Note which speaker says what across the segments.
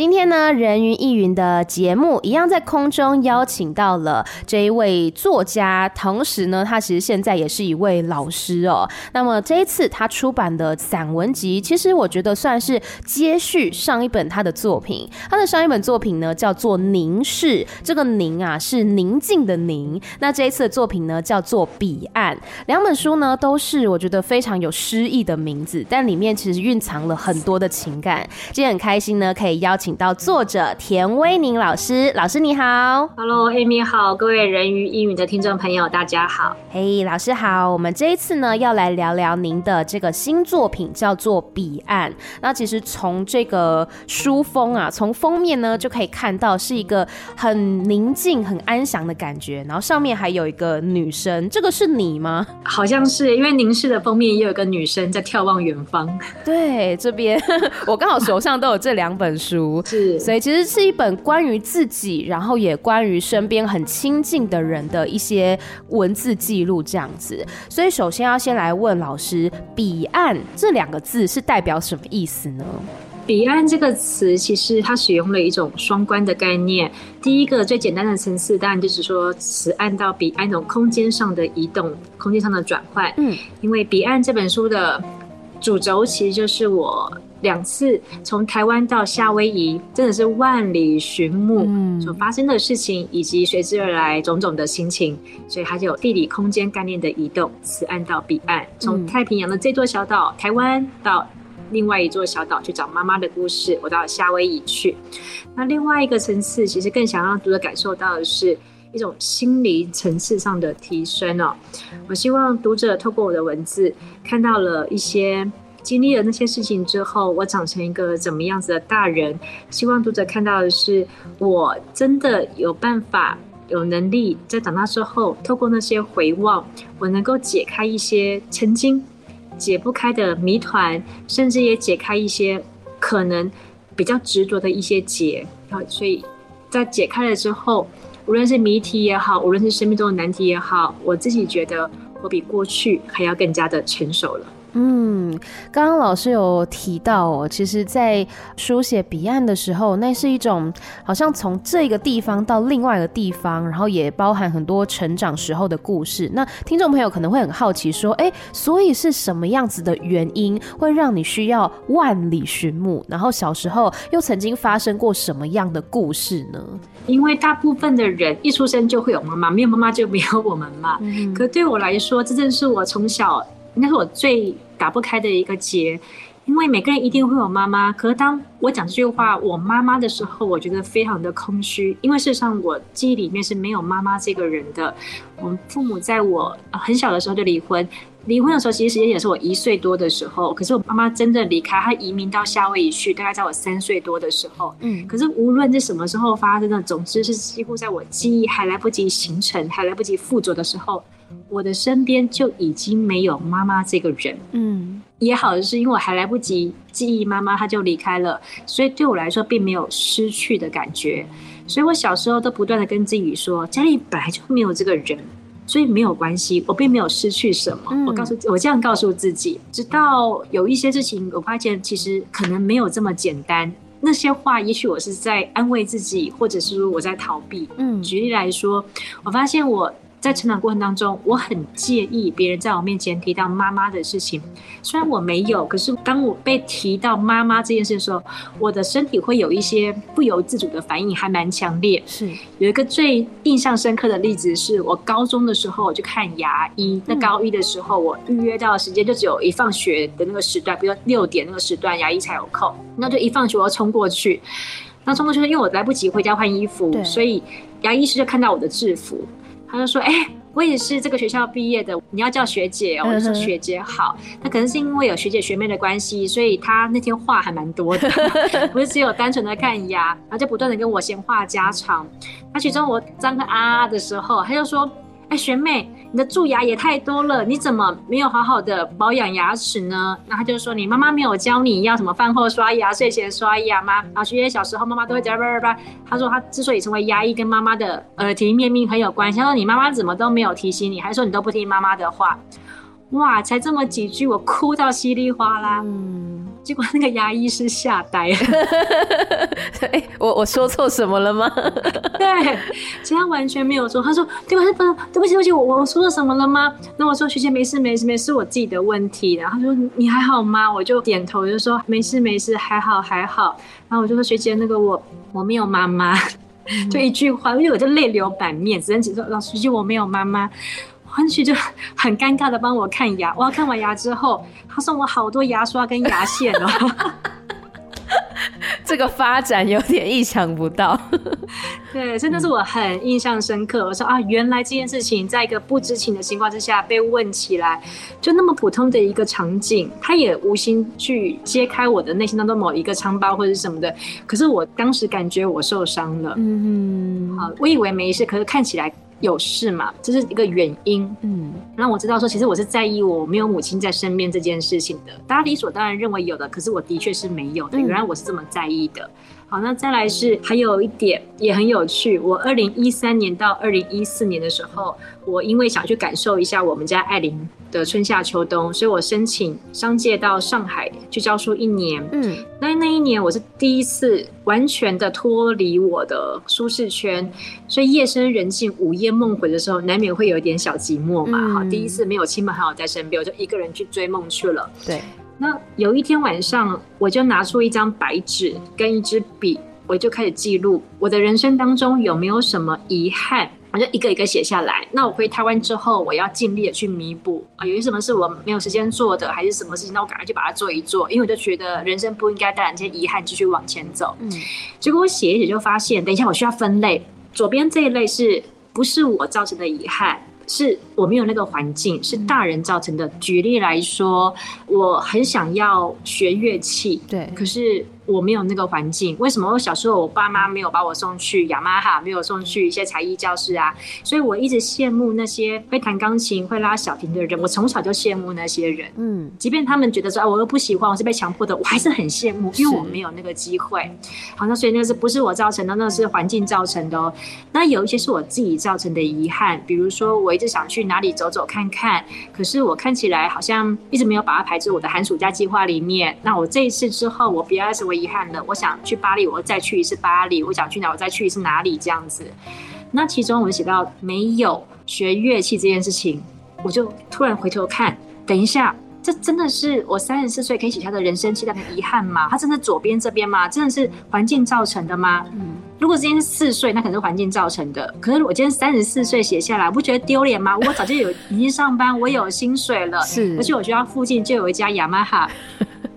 Speaker 1: 今天呢，人云亦云的节目一样在空中邀请到了这一位作家，同时呢，他其实现在也是一位老师哦。那么这一次他出版的散文集，其实我觉得算是接续上一本他的作品。他的上一本作品呢叫做《凝视》，这个“凝”啊是宁静的“宁”。那这一次的作品呢叫做《彼岸》。两本书呢都是我觉得非常有诗意的名字，但里面其实蕴藏了很多的情感。今天很开心呢，可以邀请。请到作者田威宁老师，老师你好
Speaker 2: ，Hello，Amy 好，各位人鱼英语的听众朋友，大家好，
Speaker 1: 嘿，hey, 老师好，我们这一次呢要来聊聊您的这个新作品，叫做《彼岸》。那其实从这个书封啊，从封面呢就可以看到是一个很宁静、很安详的感觉，然后上面还有一个女生，这个是你吗？
Speaker 2: 好像是，因为凝视的封面也有一个女生在眺望远方。
Speaker 1: 对，这边 我刚好手上都有这两本书。
Speaker 2: 是，
Speaker 1: 所以其实是一本关于自己，然后也关于身边很亲近的人的一些文字记录，这样子。所以首先要先来问老师，“彼岸”这两个字是代表什么意思呢？“
Speaker 2: 彼岸”这个词其实它使用了一种双关的概念。第一个最简单的层次，当然就是说此岸到彼岸，那种空间上的移动，空间上的转换。嗯，因为《彼岸》这本书的主轴其实就是我。两次从台湾到夏威夷，真的是万里寻目所发生的事情，以及随之而来种种的心情，所以它就有地理空间概念的移动，此岸到彼岸，从太平洋的这座小岛台湾到另外一座小岛去找妈妈的故事，我到夏威夷去。那另外一个层次，其实更想让读者感受到的是一种心理层次上的提升哦。我希望读者透过我的文字，看到了一些。经历了那些事情之后，我长成一个怎么样子的大人？希望读者看到的是，我真的有办法、有能力，在长大之后，透过那些回望，我能够解开一些曾经解不开的谜团，甚至也解开一些可能比较执着的一些结。啊，所以在解开了之后，无论是谜题也好，无论是生命中的难题也好，我自己觉得我比过去还要更加的成熟了。
Speaker 1: 嗯，刚刚老师有提到哦，其实，在书写彼岸的时候，那是一种好像从这个地方到另外一个地方，然后也包含很多成长时候的故事。那听众朋友可能会很好奇说，哎，所以是什么样子的原因会让你需要万里寻母？然后小时候又曾经发生过什么样的故事呢？
Speaker 2: 因为大部分的人一出生就会有妈妈，没有妈妈就没有我们嘛。嗯，可对我来说，这正是我从小。应该是我最打不开的一个结，因为每个人一定会有妈妈。可是当我讲这句话“我妈妈”的时候，我觉得非常的空虚，因为事实上我记忆里面是没有妈妈这个人的。我们父母在我很小的时候就离婚，离婚的时候其实时间也是我一岁多的时候。可是我妈妈真的离开，她移民到夏威夷去，大概在我三岁多的时候。嗯。可是无论是什么时候发生的，总之是几乎在我记忆还来不及形成、还来不及附着的时候。我的身边就已经没有妈妈这个人，嗯，也好的是因为我还来不及记忆妈妈，她就离开了，所以对我来说并没有失去的感觉。所以我小时候都不断的跟自己说，家里本来就没有这个人，所以没有关系，我并没有失去什么。嗯，我告诉我这样告诉自己，直到有一些事情，我发现其实可能没有这么简单。那些话，也许我是在安慰自己，或者是说我在逃避。嗯，举例来说，我发现我。在成长过程当中，我很介意别人在我面前提到妈妈的事情。虽然我没有，可是当我被提到妈妈这件事的时候，我的身体会有一些不由自主的反应，还蛮强烈。是有一个最印象深刻的例子，是我高中的时候我去看牙医。那高一的时候，我预约到的时间就只有一放学的那个时段，比如说六点那个时段，牙医才有空。那就一放学我要冲过去。那冲过去，因为我来不及回家换衣服，所以牙医师就看到我的制服。他就说：“哎、欸，我也是这个学校毕业的，你要叫学姐哦。”我就说：“学姐好。”那可能是因为有学姐学妹的关系，所以他那天话还蛮多的，不是只有单纯的看牙，然后就不断的跟我闲话家常。那其中我张个啊啊的时候，他就说：“哎，学妹，你的蛀牙也太多了，你怎么没有好好的保养牙齿呢？然后他就说，你妈妈没有教你要什么饭后刷牙、睡前刷牙吗？然后学姐小时候妈妈都会讲叭叭叭。他说他之所以成为牙医，跟妈妈的耳提面命很有关系。他说你妈妈怎么都没有提醒你，还说你都不听妈妈的话。哇，才这么几句，我哭到稀里哗啦。嗯，结果那个牙医师吓呆了。
Speaker 1: 哎，我我说错什么了吗？
Speaker 2: 对，其他完全没有说。他说：“对不起，不，对不起，对不起，我我说了什么了吗？”那我说：“学姐没事，没事，没事，我自己的问题。”然后他说：“你还好吗？”我就点头，就说：“没事，没事，还好，还好。”然后我就说：“学姐，那个我我没有妈妈。”就一句话，因为我就泪流满面，只能只说：“老师，学姐，我没有妈妈。”欢旭就很尴尬的帮我看牙，我要看完牙之后，他送我好多牙刷跟牙线哦。
Speaker 1: 这个发展有点意想不到。
Speaker 2: 对，真的是我很印象深刻。我说啊，原来这件事情在一个不知情的情况之下被问起来，就那么普通的一个场景，他也无心去揭开我的内心当中某一个疮疤或者什么的。可是我当时感觉我受伤了。嗯，好，我以为没事，可是看起来。有事嘛？这是一个原因。嗯，让我知道说，其实我是在意我没有母亲在身边这件事情的。大家理所当然认为有的，可是我的确是没有的。原来我是这么在意的。好，那再来是还有一点也很有趣。我二零一三年到二零一四年的时候，我因为想去感受一下我们家艾琳的春夏秋冬，所以我申请商界到上海去教书一年。嗯，那那一年我是第一次完全的脱离我的舒适圈，所以夜深人静、午夜梦回的时候，难免会有一点小寂寞嘛。好，第一次没有亲朋好友在身边，我就一个人去追梦去了。对。那有一天晚上，我就拿出一张白纸跟一支笔，我就开始记录我的人生当中有没有什么遗憾，我就一个一个写下来。那我回台湾之后，我要尽力的去弥补啊，有些什么是我没有时间做的，还是什么事情，那我赶快去把它做一做，因为我就觉得人生不应该带来这些遗憾，继续往前走。嗯，结果我写一写就发现，等一下我需要分类，左边这一类是不是我造成的遗憾？是我没有那个环境，是大人造成的。举例来说，我很想要学乐器，对，可是。我没有那个环境，为什么我小时候我爸妈没有把我送去雅马哈，没有送去一些才艺教室啊？所以我一直羡慕那些会弹钢琴、会拉小提的人。我从小就羡慕那些人，嗯，即便他们觉得说啊，我又不喜欢，我是被强迫的，我还是很羡慕，因为我没有那个机会。好，那所以那是不是我造成的？那是环境造成的哦。那有一些是我自己造成的遗憾，比如说我一直想去哪里走走看看，可是我看起来好像一直没有把它排在我的寒暑假计划里面。那我这一次之后，我不要是我。遗憾的，我想去巴黎，我再去一次巴黎；我想去哪，我再去一次哪里，这样子。那其中我写到没有学乐器这件事情，我就突然回头看，等一下，这真的是我三十四岁可以写下的人生期待的遗憾吗？它真的左边这边吗？真的是环境造成的吗？嗯，如果今天是四岁，那可能是环境造成的。可是我今天三十四岁写下来，不觉得丢脸吗？我早就有已经上班，我有薪水了，是，而且我学校附近就有一家雅马哈。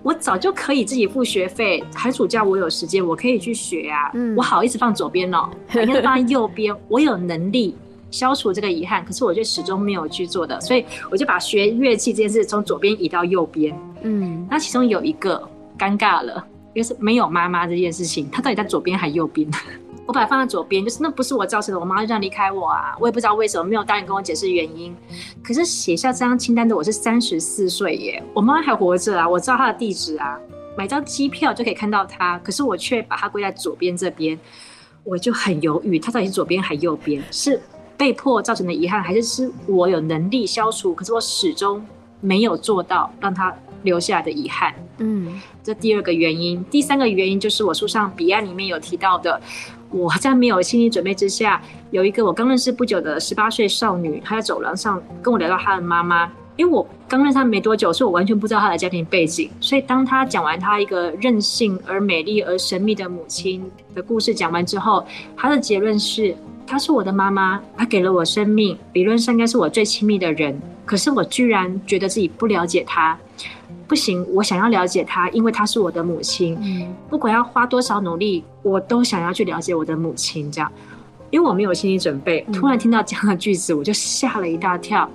Speaker 2: 我早就可以自己付学费，寒暑假我有时间，我可以去学啊。嗯、我好意思放左边哦，应该放在右边。我有能力 消除这个遗憾，可是我却始终没有去做的，所以我就把学乐器这件事从左边移到右边。嗯，那其中有一个尴尬了，就是没有妈妈这件事情，她到底在左边还右边？我把它放在左边，就是那不是我造成的，我妈就这样离开我啊，我也不知道为什么，没有大人跟我解释原因。可是写下这张清单的我是三十四岁耶，我妈还活着啊，我知道她的地址啊，买张机票就可以看到她，可是我却把她归在左边这边，我就很犹豫，她到底是左边还右边？是被迫造成的遗憾，还是是我有能力消除，可是我始终没有做到让她留下来的遗憾？嗯，这第二个原因，第三个原因就是我书上彼岸里面有提到的。我在没有心理准备之下，有一个我刚认识不久的十八岁少女，她在走廊上跟我聊到她的妈妈。因为我刚认识她没多久，所以我完全不知道她的家庭背景。所以当她讲完她一个任性而美丽而神秘的母亲的故事讲完之后，她的结论是：她是我的妈妈，她给了我生命，理论上应该是我最亲密的人。可是我居然觉得自己不了解她。不行，我想要了解她，因为她是我的母亲。嗯，不管要花多少努力，我都想要去了解我的母亲。这样，因为我没有心理准备，突然听到这样的句子，我就吓了一大跳。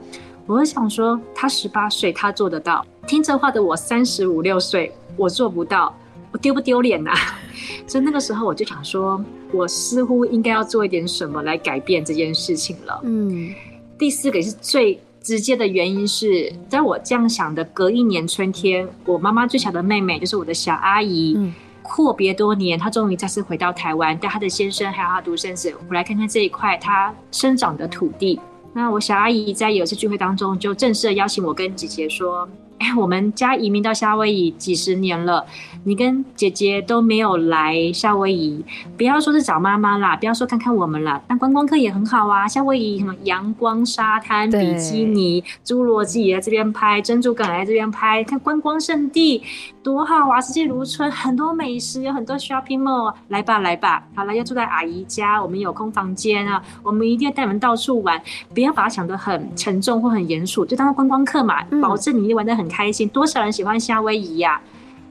Speaker 2: 我就想说，他十八岁，他做得到。听这话的我三十五六岁，我做不到，我丢不丢脸呐？所以那个时候我就想说，我似乎应该要做一点什么来改变这件事情了。嗯。第四个也是最直接的原因是，在我这样想的隔一年春天，我妈妈最小的妹妹就是我的小阿姨，阔别多年，她终于再次回到台湾，带她的先生还有她独生子回来看看这一块她生长的土地。那我小阿姨在有一次聚会当中，就正式的邀请我跟姐姐说。哎，我们家移民到夏威夷几十年了，你跟姐姐都没有来夏威夷，不要说是找妈妈啦，不要说看看我们了，但观光客也很好啊。夏威夷什么阳光沙滩、比基尼、侏罗纪也在这边拍，珍珠港也在这边拍，看观光胜地多好啊！四季如春，很多美食，有很多 shopping mall，来吧来吧，好了，要住在阿姨家，我们有空房间啊，我们一定要带你们到处玩，不要把它想得很沉重或很严肃，就当观光客嘛，保证你玩得很开心，多少人喜欢夏威夷呀、啊？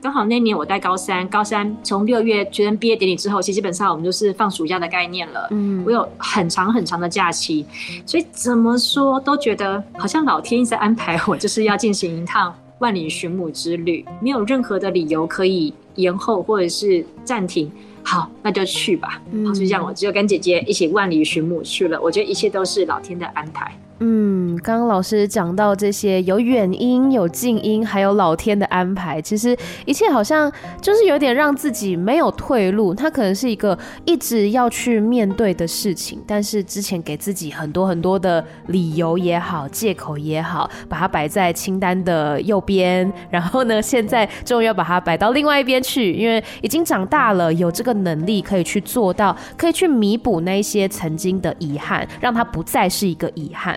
Speaker 2: 刚好那年我在高三，高三从六月学生毕业典礼之后，其实基本上我们就是放暑假的概念了。嗯，我有很长很长的假期，所以怎么说都觉得好像老天一直在安排我，就是要进行一趟万里寻母之旅，没有任何的理由可以延后或者是暂停。好，那就去吧。嗯，好，就这样，我就跟姐姐一起万里寻母去了。我觉得一切都是老天的安排。
Speaker 1: 嗯，刚刚老师讲到这些有远因、有近因，还有老天的安排，其实一切好像就是有点让自己没有退路。它可能是一个一直要去面对的事情，但是之前给自己很多很多的理由也好、借口也好，把它摆在清单的右边，然后呢，现在终于要把它摆到另外一边去，因为已经长大了，有这个能力可以去做到，可以去弥补那些曾经的遗憾，让它不再是一个遗憾。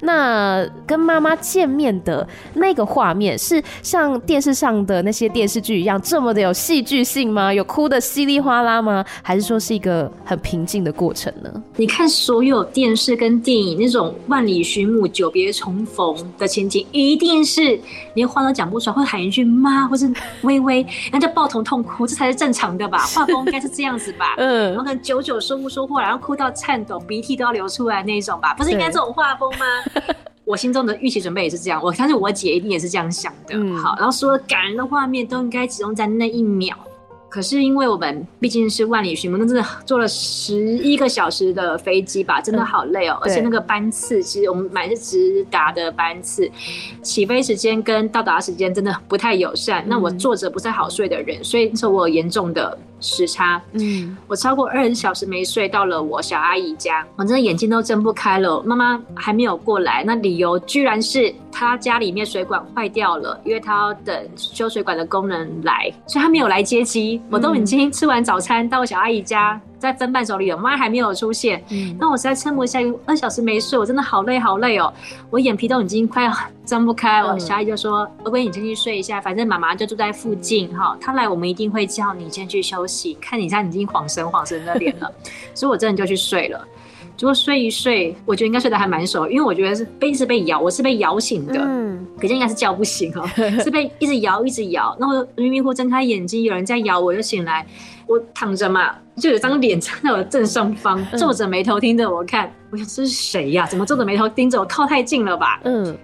Speaker 1: 那跟妈妈见面的那个画面，是像电视上的那些电视剧一样这么的有戏剧性吗？有哭的稀里哗啦吗？还是说是一个很平静的过程呢？
Speaker 2: 你看所有电视跟电影那种万里寻母、久别重逢的情景，一定是连话都讲不出来，会喊一句妈，或是微微，然后就抱头痛哭，这才是正常的吧？画风应该是这样子吧？嗯，然后可能久久说不出话，然后哭到颤抖，鼻涕都要流出来那种吧？不是应该这种画风？吗？我心中的预期准备也是这样，我相信我姐一定也是这样想的。嗯、好，然后所有感人的画面都应该集中在那一秒。可是因为我们毕竟是万里寻梦，那真的坐了十一个小时的飞机吧，真的好累哦。嗯、而且那个班次，其实我们买是直达的班次，起飞时间跟到达时间真的不太友善。嗯、那我坐着不太好睡的人，所以那时候我有严重的。时差，嗯，我超过二十小时没睡，到了我小阿姨家，我真的眼睛都睁不开了。妈妈还没有过来，那理由居然是她家里面水管坏掉了，因为她要等修水管的工人来，所以她没有来接机。我都已经吃完早餐，到我小阿姨家。在分伴手里，我妈还没有出现。嗯，那我实在撑不下，二小时没睡，我真的好累好累哦，我眼皮都已经快要 睁不开。我小阿姨就说：“欧贵、嗯，你先去睡一下，反正妈妈就住在附近哈，她来我们一定会叫你先去休息。看你现在已经晃神晃神的脸了，所以我真的就去睡了。结果睡一睡，我觉得应该睡得还蛮熟，因为我觉得是被一直被摇，我是被摇醒的。嗯，可是应该是叫不醒哦，是被一直摇一直摇。那我迷迷糊睁开眼睛，有人在摇，我就醒来。我躺着嘛，就有张脸站在我正上方，皱着眉头盯着我看。我想这是谁呀？怎么皱着眉头盯着我？靠太近了吧？嗯，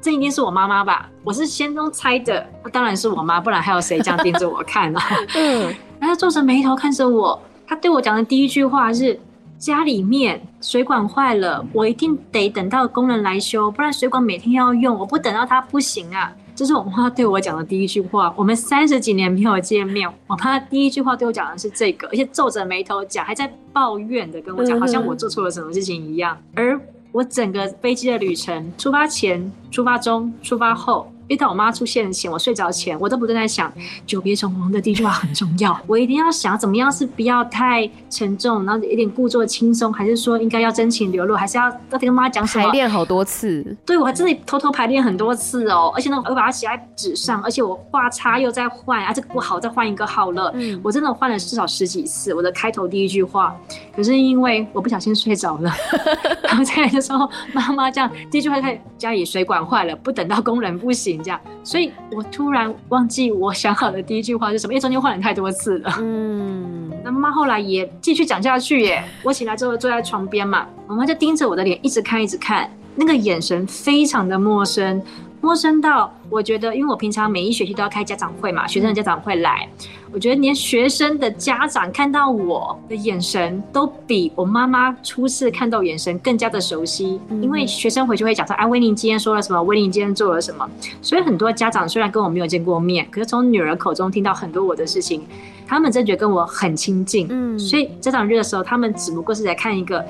Speaker 2: 这一定是我妈妈吧？我是先中猜的，那当然是我妈，不然还有谁这样盯着我看呢？嗯，然后皱着眉头看着我，他对我讲的第一句话是：家里面水管坏了，我一定得等到工人来修，不然水管每天要用，我不等到他不行啊。这是我妈对我讲的第一句话。我们三十几年没有见面，我妈第一句话对我讲的是这个，而且皱着眉头讲，还在抱怨的跟我讲，好像我做错了什么事情一样。而我整个飞机的旅程，出发前、出发中、出发后。一到我妈出现前，我睡着前，我都不断在想，久别重逢的第一句话很重要，我一定要想怎么样是不要太沉重，然后有点故作轻松，还是说应该要真情流露，还是要到底跟妈讲什么？
Speaker 1: 排练好多次，
Speaker 2: 对，我还真的偷偷排练很多次哦，而且呢，我把它写在纸上，而且我画叉又在换，啊，这个不好，再换一个好了，嗯，我真的换了至少十几次，我的开头第一句话，可是因为我不小心睡着了，然后再来的时候，妈妈这样第一句话在家里水管坏了，不等到工人不行。所以我突然忘记我想好的第一句话是什么，因为中间换了太多次了。嗯，那妈妈后来也继续讲下去耶。我起来之后坐在床边嘛，妈妈就盯着我的脸一直看，一直看，那个眼神非常的陌生，陌生到我觉得，因为我平常每一学期都要开家长会嘛，学生的家长会来，我觉得连学生的家长看到我的眼神，都比我妈妈初次看到眼神更加的熟悉。因为学生回去会讲说：“哎，威宁今天说了什么？威宁今天做了什么？”所以很多家长虽然跟我没有见过面，可是从女儿口中听到很多我的事情，他们真觉得跟我很亲近。嗯，所以家长日的时候，他们只不过是在看一个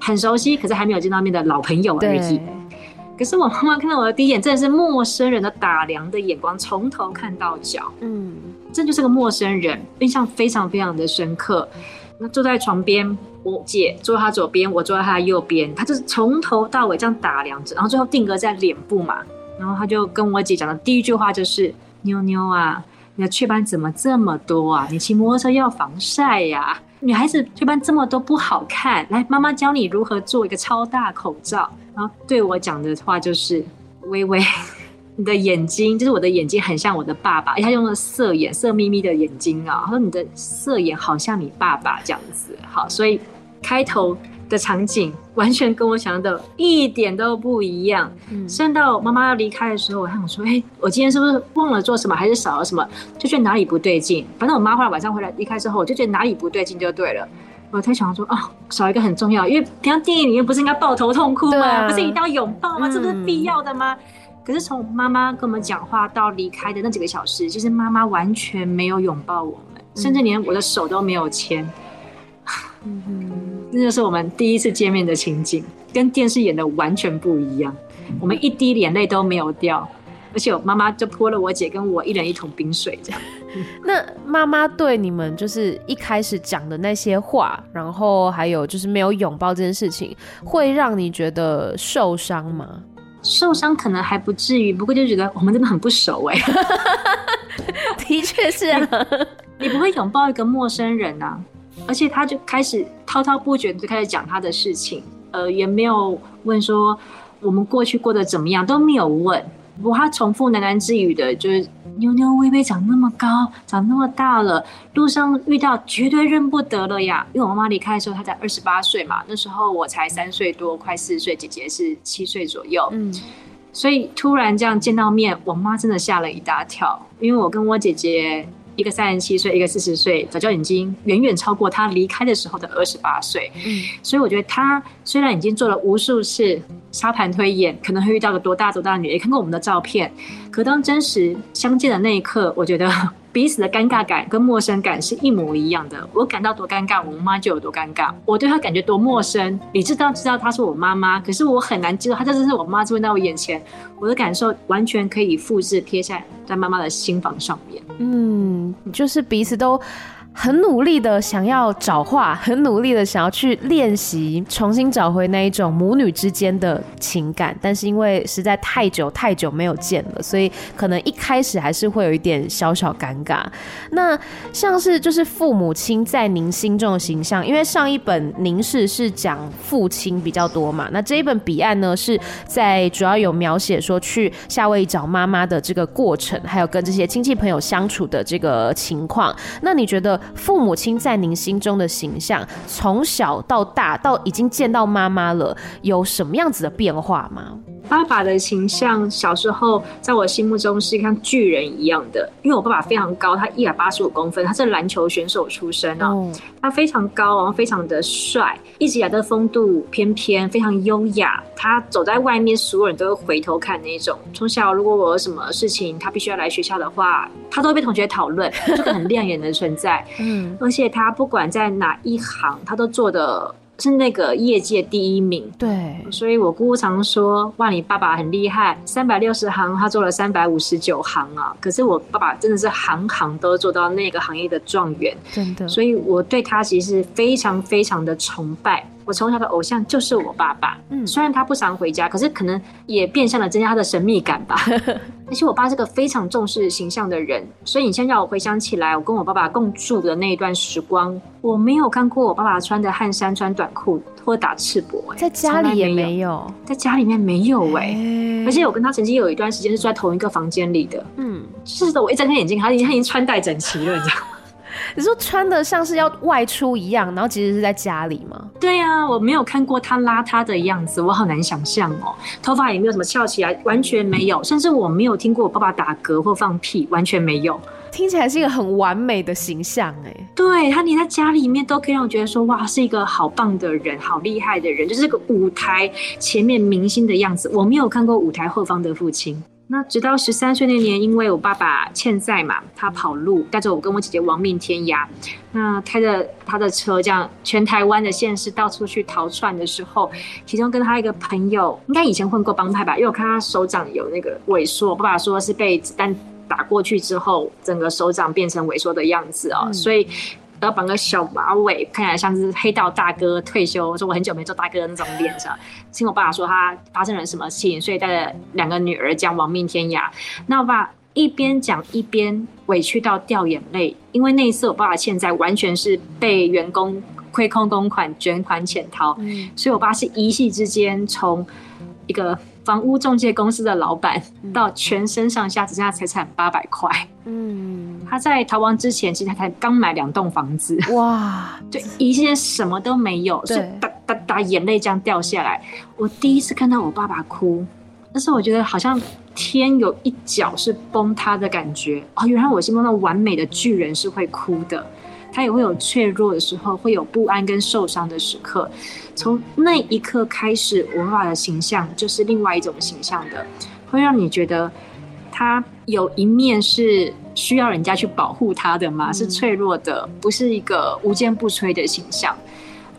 Speaker 2: 很熟悉，可是还没有见到面的老朋友而已。可是我妈妈看到我的第一眼，真的是陌生人的打量的眼光，从头看到脚。嗯。这就是个陌生人，印象非常非常的深刻。那坐在床边，我姐坐在她左边，我坐在她右边，她就是从头到尾这样打量着，然后最后定格在脸部嘛。然后她就跟我姐讲的第一句话就是：“妞妞啊，你的雀斑怎么这么多啊？你骑摩托车要防晒呀？女孩子雀斑这么多不好看。来，妈妈教你如何做一个超大口罩。”然后对我讲的话就是：“微微。”你的眼睛就是我的眼睛，很像我的爸爸。他用了色眼，色眯眯的眼睛啊。他说你的色眼好像你爸爸这样子。好，所以开头的场景完全跟我想的一点都不一样。嗯，甚至到妈妈要离开的时候，我还想说，哎、欸，我今天是不是忘了做什么，还是少了什么？就觉得哪里不对劲。反正我妈后来晚上回来离开之后，我就觉得哪里不对劲就对了。我才想说，哦，少一个很重要，因为平常电影里面不是应该抱头痛哭吗？啊、不是一定要拥抱吗？这不是必要的吗？嗯可是从妈妈跟我们讲话到离开的那几个小时，就是妈妈完全没有拥抱我们，甚至连我的手都没有牵。嗯哼，那就是我们第一次见面的情景，跟电视演的完全不一样。我们一滴眼泪都没有掉，而且我妈妈就泼了我姐跟我一人一桶冰水，这样。
Speaker 1: 那妈妈对你们就是一开始讲的那些话，然后还有就是没有拥抱这件事情，会让你觉得受伤吗？
Speaker 2: 受伤可能还不至于，不过就觉得我们真的很不熟哎、欸。
Speaker 1: 的确是啊，
Speaker 2: 你不会拥抱一个陌生人啊，而且他就开始滔滔不绝就开始讲他的事情，呃，也没有问说我们过去过得怎么样，都没有问。不过他重复喃喃自语的，就是妞妞微微长那么高，长那么大了，路上遇到绝对认不得了呀。因为我妈妈离开的时候，她才二十八岁嘛，那时候我才三岁多，快四岁，姐姐是七岁左右。嗯，所以突然这样见到面，我妈真的吓了一大跳，因为我跟我姐姐。一个三十七岁，一个四十岁，早就已经远远超过他离开的时候的二十八岁。嗯，所以我觉得他虽然已经做了无数次沙盘推演，可能会遇到个多大多大的女人，也看过我们的照片，可当真实相见的那一刻，我觉得。彼此的尴尬感跟陌生感是一模一样的。我感到多尴尬，我妈就有多尴尬。我对她感觉多陌生，你知道知道她是我妈妈，可是我很难知道她真的是我妈出现在我眼前。我的感受完全可以复制贴在在妈妈的心房上面。
Speaker 1: 嗯，就是彼此都。很努力的想要找话，很努力的想要去练习，重新找回那一种母女之间的情感。但是因为实在太久太久没有见了，所以可能一开始还是会有一点小小尴尬。那像是就是父母亲在您心中的形象，因为上一本凝视是讲父亲比较多嘛，那这一本彼岸呢是在主要有描写说去夏威夷找妈妈的这个过程，还有跟这些亲戚朋友相处的这个情况。那你觉得？父母亲在您心中的形象，从小到大到已经见到妈妈了，有什么样子的变化吗？
Speaker 2: 爸爸的形象小时候在我心目中是像巨人一样的，因为我爸爸非常高，他一百八十五公分，他是篮球选手出身啊，哦、他非常高，然后非常的帅，一直以来的风度翩翩，非常优雅。他走在外面，所有人都会回头看那种。从小如果我有什么事情，他必须要来学校的话，他都会被同学讨论，这个很亮眼的存在。嗯，而且他不管在哪一行，他都做的。是那个业界第一名，
Speaker 1: 对，
Speaker 2: 所以我姑姑常说，哇，你爸爸很厉害，三百六十行，他做了三百五十九行啊。可是我爸爸真的是行行都做到那个行业的状元，
Speaker 1: 真的。
Speaker 2: 所以我对他其实非常非常的崇拜。我从小的偶像就是我爸爸，嗯，虽然他不常回家，可是可能也变相的增加他的神秘感吧。而且我爸是个非常重视形象的人，所以你现在让我回想起来，我跟我爸爸共住的那一段时光，我没有看过我爸爸穿的汗衫、穿短裤或打赤膊，欸，
Speaker 1: 在家里也没有，
Speaker 2: 在家里面没有哎，欸，而且我跟他曾经有一段时间是住在同一个房间里的，嗯，是的，我一睁开眼睛，他已经他已经穿戴整齐了，你知道吗？
Speaker 1: 你说穿的像是要外出一样，然后其实是在家里吗？
Speaker 2: 对啊，我没有看过他邋遢的样子，我好难想象哦。头发也没有什么翘起来，完全没有，甚至我没有听过我爸爸打嗝或放屁，完全没有。
Speaker 1: 听起来是一个很完美的形象哎。
Speaker 2: 对，他连在家里面都可以让我觉得说，哇，是一个好棒的人，好厉害的人，就是这个舞台前面明星的样子。我没有看过舞台后方的父亲。那直到十三岁那年，因为我爸爸欠债嘛，他跑路，带着我跟我姐姐亡命天涯。那开着他的车，这样全台湾的县市到处去逃窜的时候，其中跟他一个朋友，应该以前混过帮派吧，因为我看他手掌有那个萎缩，我爸爸说是被子弹打过去之后，整个手掌变成萎缩的样子哦，嗯、所以。要绑个小马尾，看起来像是黑道大哥退休，说我很久没做大哥的那种脸上。听我爸爸说他发生了什么事情，所以带着两个女儿将亡命天涯。那我爸一边讲一边委屈到掉眼泪，因为那一次我爸爸欠债完全是被员工亏空公款卷款潜逃，嗯、所以我爸是一夕之间从一个房屋中介公司的老板到全身上下只剩下财产八百块。嗯。他在逃亡之前，其实他才刚买两栋房子，哇！就一切什么都没有，是，哒哒哒，眼泪这样掉下来。我第一次看到我爸爸哭，那时候我觉得好像天有一角是崩塌的感觉。哦，原来我心中那完美的巨人是会哭的，他也会有脆弱的时候，会有不安跟受伤的时刻。从那一刻开始，我爸爸的形象就是另外一种形象的，会让你觉得他有一面是。需要人家去保护他的嘛？是脆弱的，不是一个无坚不摧的形象。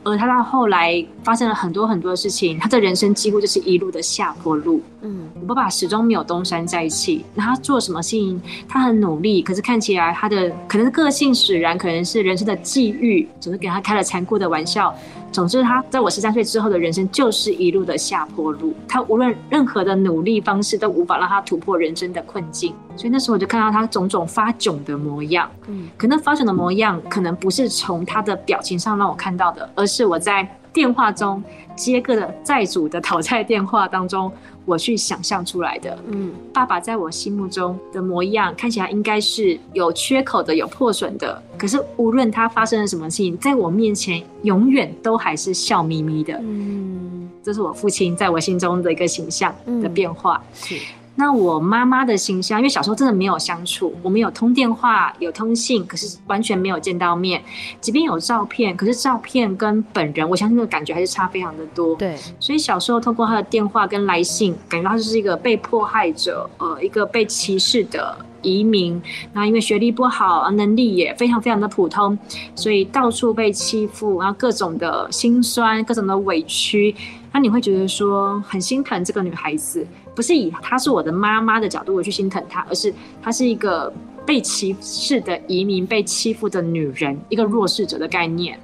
Speaker 2: 而他到后来发生了很多很多的事情，他的人生几乎就是一路的下坡路。嗯，我爸爸始终没有东山再起。那他做什么事情？他很努力，可是看起来他的可能是个性使然，可能是人生的际遇，总是给他开了残酷的玩笑。总之，他在我十三岁之后的人生就是一路的下坡路。他无论任何的努力方式都无法让他突破人生的困境。所以那时候我就看到他种种发窘的模样。嗯，可那发窘的模样可能不是从他的表情上让我看到的，而是我在电话中接个的债主的讨债电话当中。我去想象出来的，嗯，爸爸在我心目中的模样看起来应该是有缺口的、有破损的。可是无论他发生了什么事情，在我面前永远都还是笑眯眯的。嗯，这是我父亲在我心中的一个形象的变化。是。那我妈妈的形象，因为小时候真的没有相处，我们有通电话、有通信，可是完全没有见到面。即便有照片，可是照片跟本人，我相信那个感觉还是差非常的多。对，所以小时候通过她的电话跟来信，感觉她就是一个被迫害者，呃，一个被歧视的移民。那因为学历不好，能力也非常非常的普通，所以到处被欺负，然后各种的心酸，各种的委屈。那你会觉得说很心疼这个女孩子。不是以她是我的妈妈的角度我去心疼她，而是她是一个被歧视的移民，被欺负的女人，一个弱势者的概念。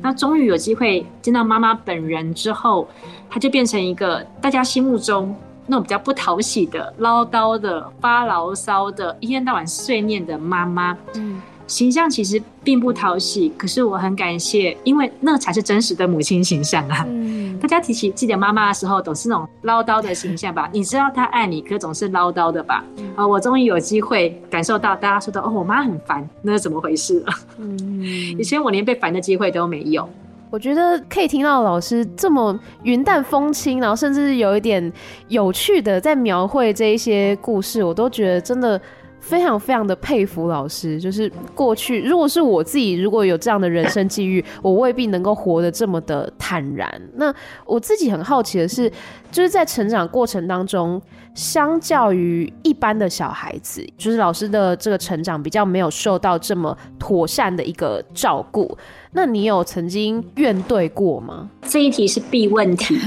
Speaker 2: 那终于有机会见到妈妈本人之后，她就变成一个大家心目中那种比较不讨喜的、唠叨的、发牢骚的、一天到晚碎念的妈妈。嗯。形象其实并不讨喜，可是我很感谢，因为那才是真实的母亲形象啊！嗯、大家提起自己的妈妈的时候，总是那种唠叨的形象吧？你知道她爱你，可总是唠叨的吧？啊、我终于有机会感受到大家说的哦，我妈很烦，那是怎么回事了？嗯，以前我连被烦的机会都没有。
Speaker 1: 我觉得可以听到老师这么云淡风轻，然后甚至有一点有趣的在描绘这一些故事，我都觉得真的。非常非常的佩服老师，就是过去如果是我自己，如果有这样的人生际遇，我未必能够活得这么的坦然。那我自己很好奇的是，就是在成长过程当中，相较于一般的小孩子，就是老师的这个成长比较没有受到这么妥善的一个照顾。那你有曾经怨对过吗？
Speaker 2: 这一题是必问题。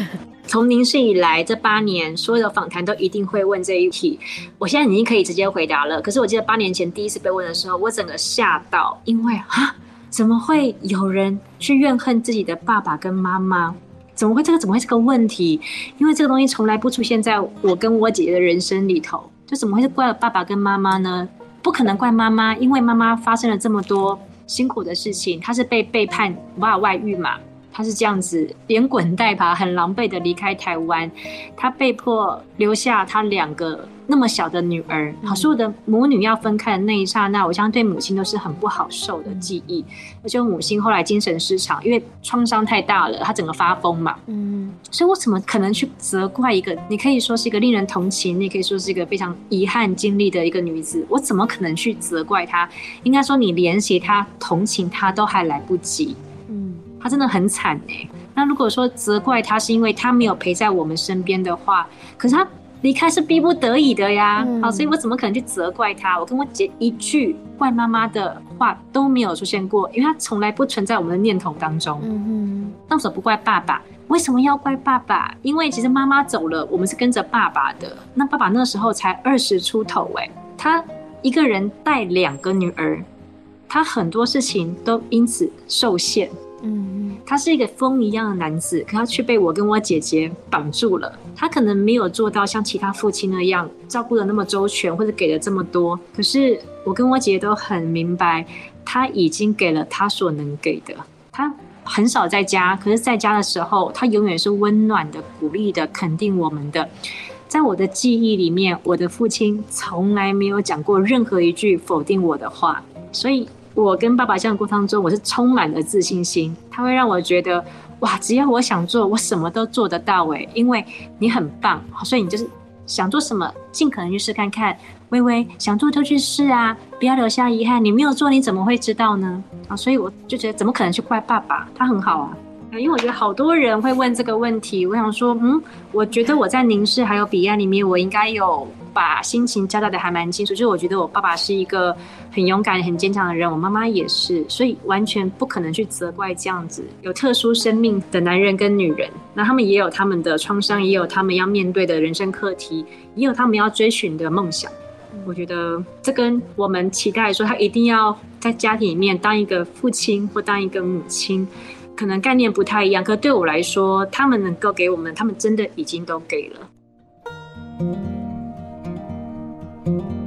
Speaker 2: 从您是以来这八年，所有的访谈都一定会问这一题。我现在已经可以直接回答了。可是我记得八年前第一次被问的时候，我整个吓到，因为啊，怎么会有人去怨恨自己的爸爸跟妈妈？怎么会这个？怎么会是个问题？因为这个东西从来不出现在我跟我姐姐的人生里头，就怎么会是怪爸爸跟妈妈呢？不可能怪妈妈，因为妈妈发生了这么多辛苦的事情，她是被背叛，无法外遇嘛。他是这样子连滚带爬、很狼狈的离开台湾，他被迫留下他两个那么小的女儿。好，所有的母女要分开的那一刹那，我相信对母亲都是很不好受的记忆。而且母亲后来精神失常，因为创伤太大了，她整个发疯嘛。嗯，所以我怎么可能去责怪一个？你可以说是一个令人同情，你也可以说是一个非常遗憾经历的一个女子。我怎么可能去责怪她？应该说，你怜惜她、同情她都还来不及。他真的很惨哎、欸。那如果说责怪他是因为他没有陪在我们身边的话，可是他离开是逼不得已的呀。好、嗯，所以我怎么可能去责怪他？我跟我姐一句怪妈妈的话都没有出现过，因为他从来不存在我们的念头当中。嗯哼，那为什么不怪爸爸？为什么要怪爸爸？因为其实妈妈走了，我们是跟着爸爸的。那爸爸那时候才二十出头哎、欸，他一个人带两个女儿，他很多事情都因此受限。嗯，他是一个风一样的男子，可他却被我跟我姐姐绑住了。他可能没有做到像其他父亲那样照顾得那么周全，或者给了这么多。可是我跟我姐姐都很明白，他已经给了他所能给的。他很少在家，可是在家的时候，他永远是温暖的、鼓励的、肯定我们的。在我的记忆里面，我的父亲从来没有讲过任何一句否定我的话，所以。我跟爸爸相处过程当中，我是充满了自信心。他会让我觉得，哇，只要我想做，我什么都做得到。诶，因为你很棒，所以你就是想做什么，尽可能去试看看。微微想做就去试啊，不要留下遗憾。你没有做，你怎么会知道呢？啊，所以我就觉得，怎么可能去怪爸爸？他很好啊。因为我觉得好多人会问这个问题，我想说，嗯，我觉得我在凝视还有彼岸里面，我应该有把心情交代的还蛮清楚。就是我觉得我爸爸是一个很勇敢、很坚强的人，我妈妈也是，所以完全不可能去责怪这样子有特殊生命的男人跟女人。那他们也有他们的创伤，也有他们要面对的人生课题，也有他们要追寻的梦想。我觉得这跟我们期待说他一定要在家庭里面当一个父亲或当一个母亲。可能概念不太一样，可对我来说，他们能够给我们，他们真的已经都给了。
Speaker 1: thank you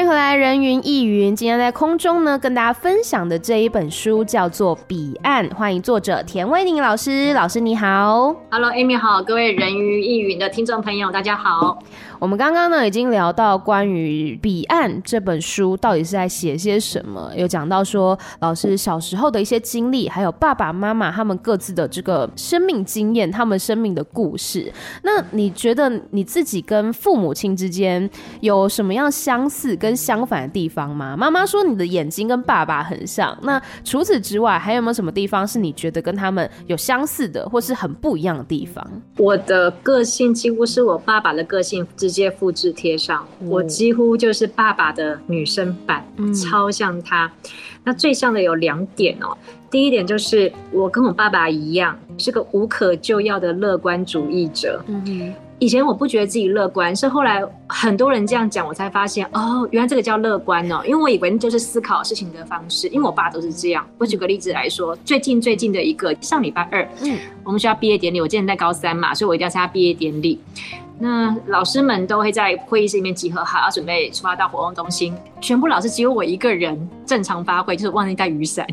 Speaker 1: 欢迎回来，人云亦云。今天在空中呢，跟大家分享的这一本书叫做《彼岸》，欢迎作者田威宁老师。老师你好
Speaker 2: ，Hello，Amy 好，各位人云亦云的听众朋友，大家好。
Speaker 1: 我们刚刚呢已经聊到关于《彼岸》这本书到底是在写些什么，有讲到说老师小时候的一些经历，还有爸爸妈妈他们各自的这个生命经验，他们生命的故事。那你觉得你自己跟父母亲之间有什么样相似跟相反的地方吗？妈妈说你的眼睛跟爸爸很像，那除此之外还有没有什么地方是你觉得跟他们有相似的，或是很不一样的地方？
Speaker 2: 我的个性几乎是我爸爸的个性。直接复制贴上，我几乎就是爸爸的女生版，嗯、超像他。那最像的有两点哦，第一点就是我跟我爸爸一样，是个无可救药的乐观主义者。嗯哼，以前我不觉得自己乐观，是后来很多人这样讲，我才发现哦，原来这个叫乐观哦。因为我以为就是思考事情的方式，因为我爸都是这样。我举个例子来说，最近最近的一个上礼拜二，嗯，我们学校毕业典礼，我今年在高三嘛，所以我一定要参加毕业典礼。那老师们都会在会议室里面集合好，要准备出发到活动中心。全部老师只有我一个人正常发挥，就是忘记带雨伞。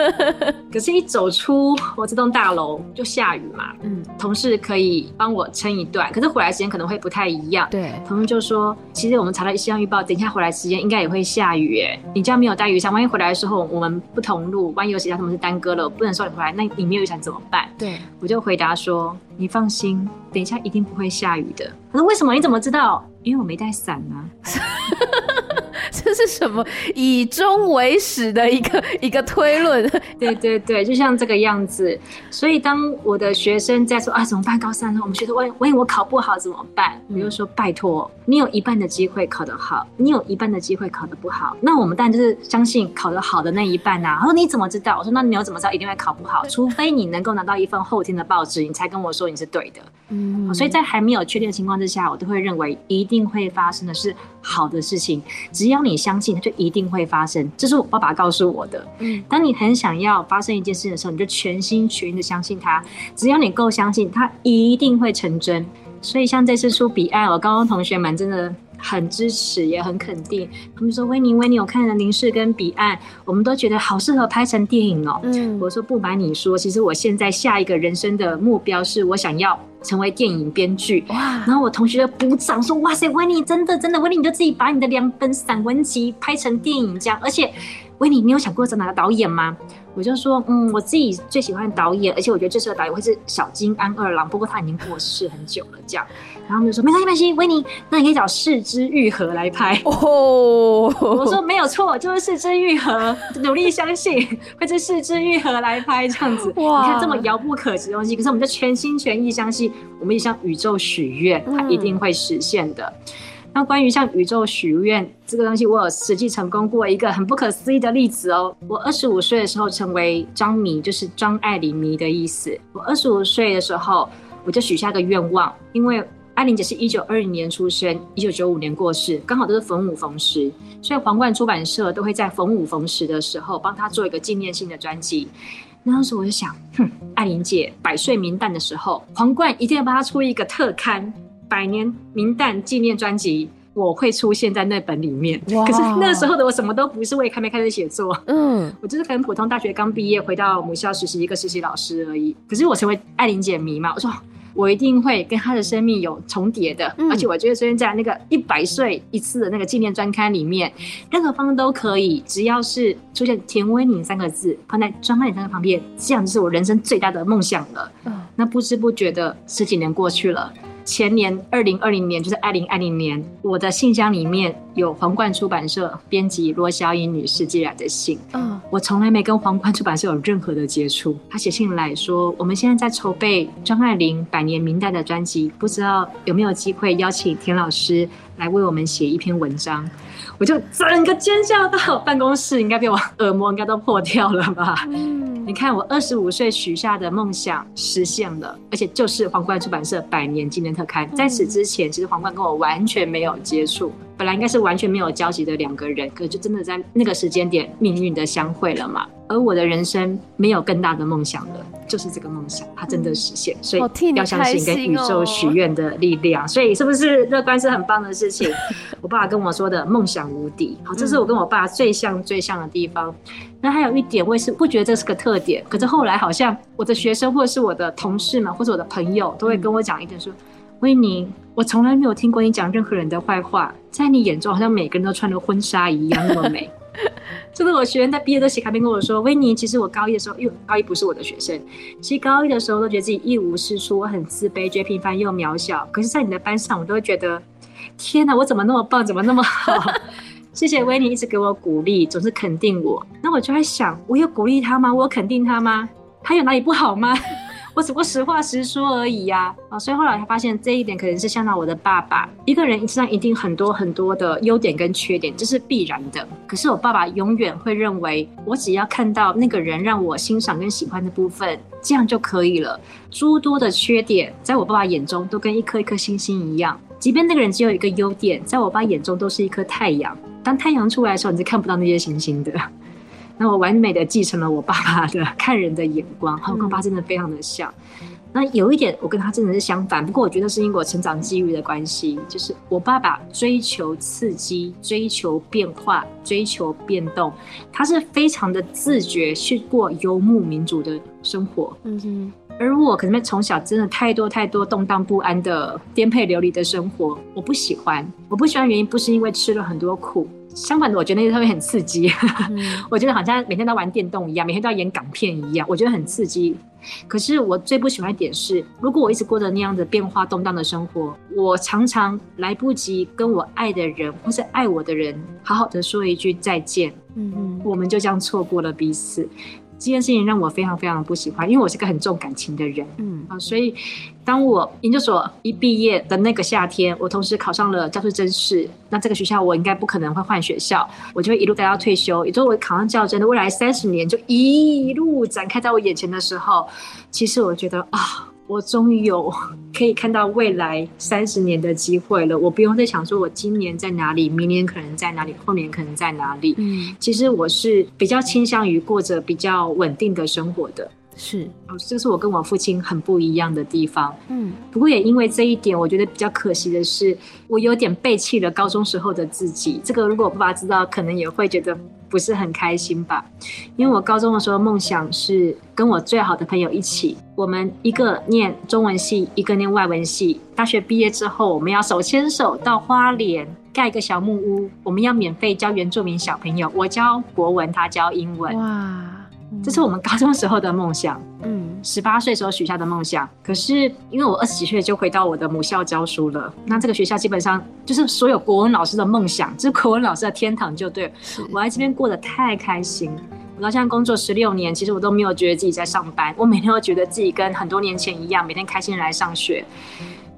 Speaker 2: 可是，一走出我这栋大楼就下雨嘛。嗯，同事可以帮我撑一段，可是回来时间可能会不太一样。对，同事就说：“其实我们查了气象预报，等一下回来时间应该也会下雨。哎，你这样没有带雨伞，万一回来的时候我们不同路，万一有其他同事耽搁了，不能送你回来，那你没有雨伞怎么办？”对，我就回答说。你放心，等一下一定不会下雨的。可是：“为什么？你怎么知道？因为我没带伞啊。”
Speaker 1: 这是什么以终为始的一个一个推论？
Speaker 2: 对对对，就像这个样子。所以当我的学生在说啊怎么办？高三呢，我们学生万一万一我考不好怎么办？我就说拜托，你有一半的机会考得好，你有一半的机会考得不好。那我们当然就是相信考得好的那一半呐、啊。他说你怎么知道？我说那你又怎么知道一定会考不好？除非你能够拿到一份后天的报纸，你才跟我说你是对的。嗯，所以在还没有确定的情况之下，我都会认为一定会发生的是好的事情。只要你相信，它就一定会发生。这是我爸爸告诉我的。嗯，当你很想要发生一件事的时候，你就全心全意的相信它。只要你够相信，它一定会成真。所以像这次出彼岸，我高中同学们真的很支持，也很肯定。他们说：“威尼，威尼，我看了《凝视》跟《彼岸》，我们都觉得好适合拍成电影哦。”嗯，我说不瞒你说，其实我现在下一个人生的目标是我想要成为电影编剧。哇！然后我同学就鼓掌说：“哇塞，威尼真的真的，威尼你就自己把你的两本散文集拍成电影这样，而且。”维尼，你有想过找哪个导演吗？我就说，嗯，我自己最喜欢的导演，而且我觉得最适合导演会是小金安二郎，不过他已经过世很久了，这样。然后他们就说，没关系，没关系，维尼，那你可以找四肢愈合来拍。哦，我说没有错，就是四肢愈合，努力相信会是四肢愈合来拍这样子。哇，你看这么遥不可及的东西，可是我们就全心全意相信，我们也向宇宙许愿，它一定会实现的。嗯那关于向宇宙许愿这个东西，我有实际成功过一个很不可思议的例子哦。我二十五岁的时候成为张迷，就是张爱玲迷的意思。我二十五岁的时候，我就许下个愿望，因为爱玲姐是一九二零年出生，一九九五年过世，刚好都是逢五逢十，所以皇冠出版社都会在逢五逢十的时候帮她做一个纪念性的专辑。那当时我就想，哼，艾琳姐百岁冥诞的时候，皇冠一定要帮她出一个特刊。百年冥诞纪念专辑，我会出现在那本里面。哇可是那时候的我什么都不是，我也还没开始写作。嗯，我就是很普通，大学刚毕业，回到母校实习一个实习老师而已。可是我成为艾琳姐迷嘛，我说我一定会跟他的生命有重叠的，嗯、而且我觉得出现在那个一百岁一次的那个纪念专刊里面，任何方都可以，只要是出现田威宁三个字放在张爱玲三个旁边，这样就是我人生最大的梦想了。嗯，那不知不觉的十几年过去了。前年二零二零年，就是二零二零年，我的信箱里面有皇冠出版社编辑罗小颖女士寄来的信。嗯，我从来没跟皇冠出版社有任何的接触。她写信来说，我们现在在筹备张爱玲百年名单的专辑，不知道有没有机会邀请田老师来为我们写一篇文章。我就整个尖叫到办公室，应该被我耳膜应该都破掉了吧？嗯。你看，我二十五岁许下的梦想实现了，而且就是皇冠出版社百年纪念特刊。在此之前，其实皇冠跟我完全没有接触，本来应该是完全没有交集的两个人，可是就真的在那个时间点命运的相会了嘛。而我的人生没有更大的梦想了，就是这个梦想，它真的实现。所以要相信跟宇宙许愿的力量。所以是不是乐观是很棒的事情？我爸爸跟我说的梦想无敌，好，这是我跟我爸最像最像的地方。那还有一点，我也是不觉得这是个特点，可是后来好像我的学生或者是我的同事们或者我的朋友都会跟我讲一点说：“威尼，我从来没有听过你讲任何人的坏话，在你眼中好像每个人都穿着婚纱一样那么美。” 就是我学员在毕业都写卡片跟我说：“威尼，其实我高一的时候，因为高一不是我的学生，其实高一的时候都觉得自己一无是处，我很自卑，觉得平凡又渺小。可是，在你的班上，我都会觉得，天哪，我怎么那么棒，怎么那么好？谢谢威尼一直给我鼓励，总是肯定我。那我就在想，我有鼓励他吗？我有肯定他吗？他有哪里不好吗？”我只不过实话实说而已呀，啊，所以后来才发现这一点可能是像到我的爸爸。一个人身上一定很多很多的优点跟缺点，这是必然的。可是我爸爸永远会认为，我只要看到那个人让我欣赏跟喜欢的部分，这样就可以了。诸多的缺点，在我爸爸眼中都跟一颗一颗星星一样。即便那个人只有一个优点，在我爸眼中都是一颗太阳。当太阳出来的时候，你是看不到那些星星的。那我完美的继承了我爸爸的 看人的眼光，和我跟我爸真的非常的像。那有一点，我跟他真的是相反。不过我觉得是因为我成长机遇的关系，就是我爸爸追求刺激、追求变化、追求变动，他是非常的自觉去过游牧民族的生活。嗯哼。而我可能从小真的太多太多动荡不安的颠沛流离的生活，我不喜欢。我不喜欢原因不是因为吃了很多苦。相反的，我觉得那些会很刺激。嗯、我觉得好像每天都玩电动一样，每天都要演港片一样，我觉得很刺激。可是我最不喜欢一点是，如果我一直过着那样的变化动荡的生活，我常常来不及跟我爱的人或是爱我的人好好的说一句再见。嗯嗯，我们就这样错过了彼此。这件事情让我非常非常不喜欢，因为我是个很重感情的人，嗯啊，所以当我研究所一毕业的那个夏天，我同时考上了教师真试，那这个学校我应该不可能会换学校，我就会一路待到退休。也就是我考上教甄的未来三十年就一路展开在我眼前的时候，其实我觉得啊。我终于有 可以看到未来三十年的机会了，我不用再想说我今年在哪里，明年可能在哪里，后年可能在哪里。嗯，其实我是比较倾向于过着比较稳定的生活的。
Speaker 1: 是，
Speaker 2: 这是我跟我父亲很不一样的地方。
Speaker 1: 嗯，
Speaker 2: 不过也因为这一点，我觉得比较可惜的是，我有点背弃了高中时候的自己。这个如果我爸爸知道，可能也会觉得不是很开心吧。因为我高中的时候梦想是跟我最好的朋友一起，我们一个念中文系，一个念外文系。大学毕业之后，我们要手牵手到花莲盖一个小木屋，我们要免费教原住民小朋友，我教国文，他教英文。
Speaker 1: 哇，
Speaker 2: 这是我们高中时候的梦想。
Speaker 1: 嗯，
Speaker 2: 十八岁时候许下的梦想。可是因为我二十几岁就回到我的母校教书了，那这个学校基本上就是所有国文老师的梦想，就是国文老师的天堂，就对。我在这边过得太开心。我到现在工作十六年，其实我都没有觉得自己在上班，我每天都觉得自己跟很多年前一样，每天开心的来上学。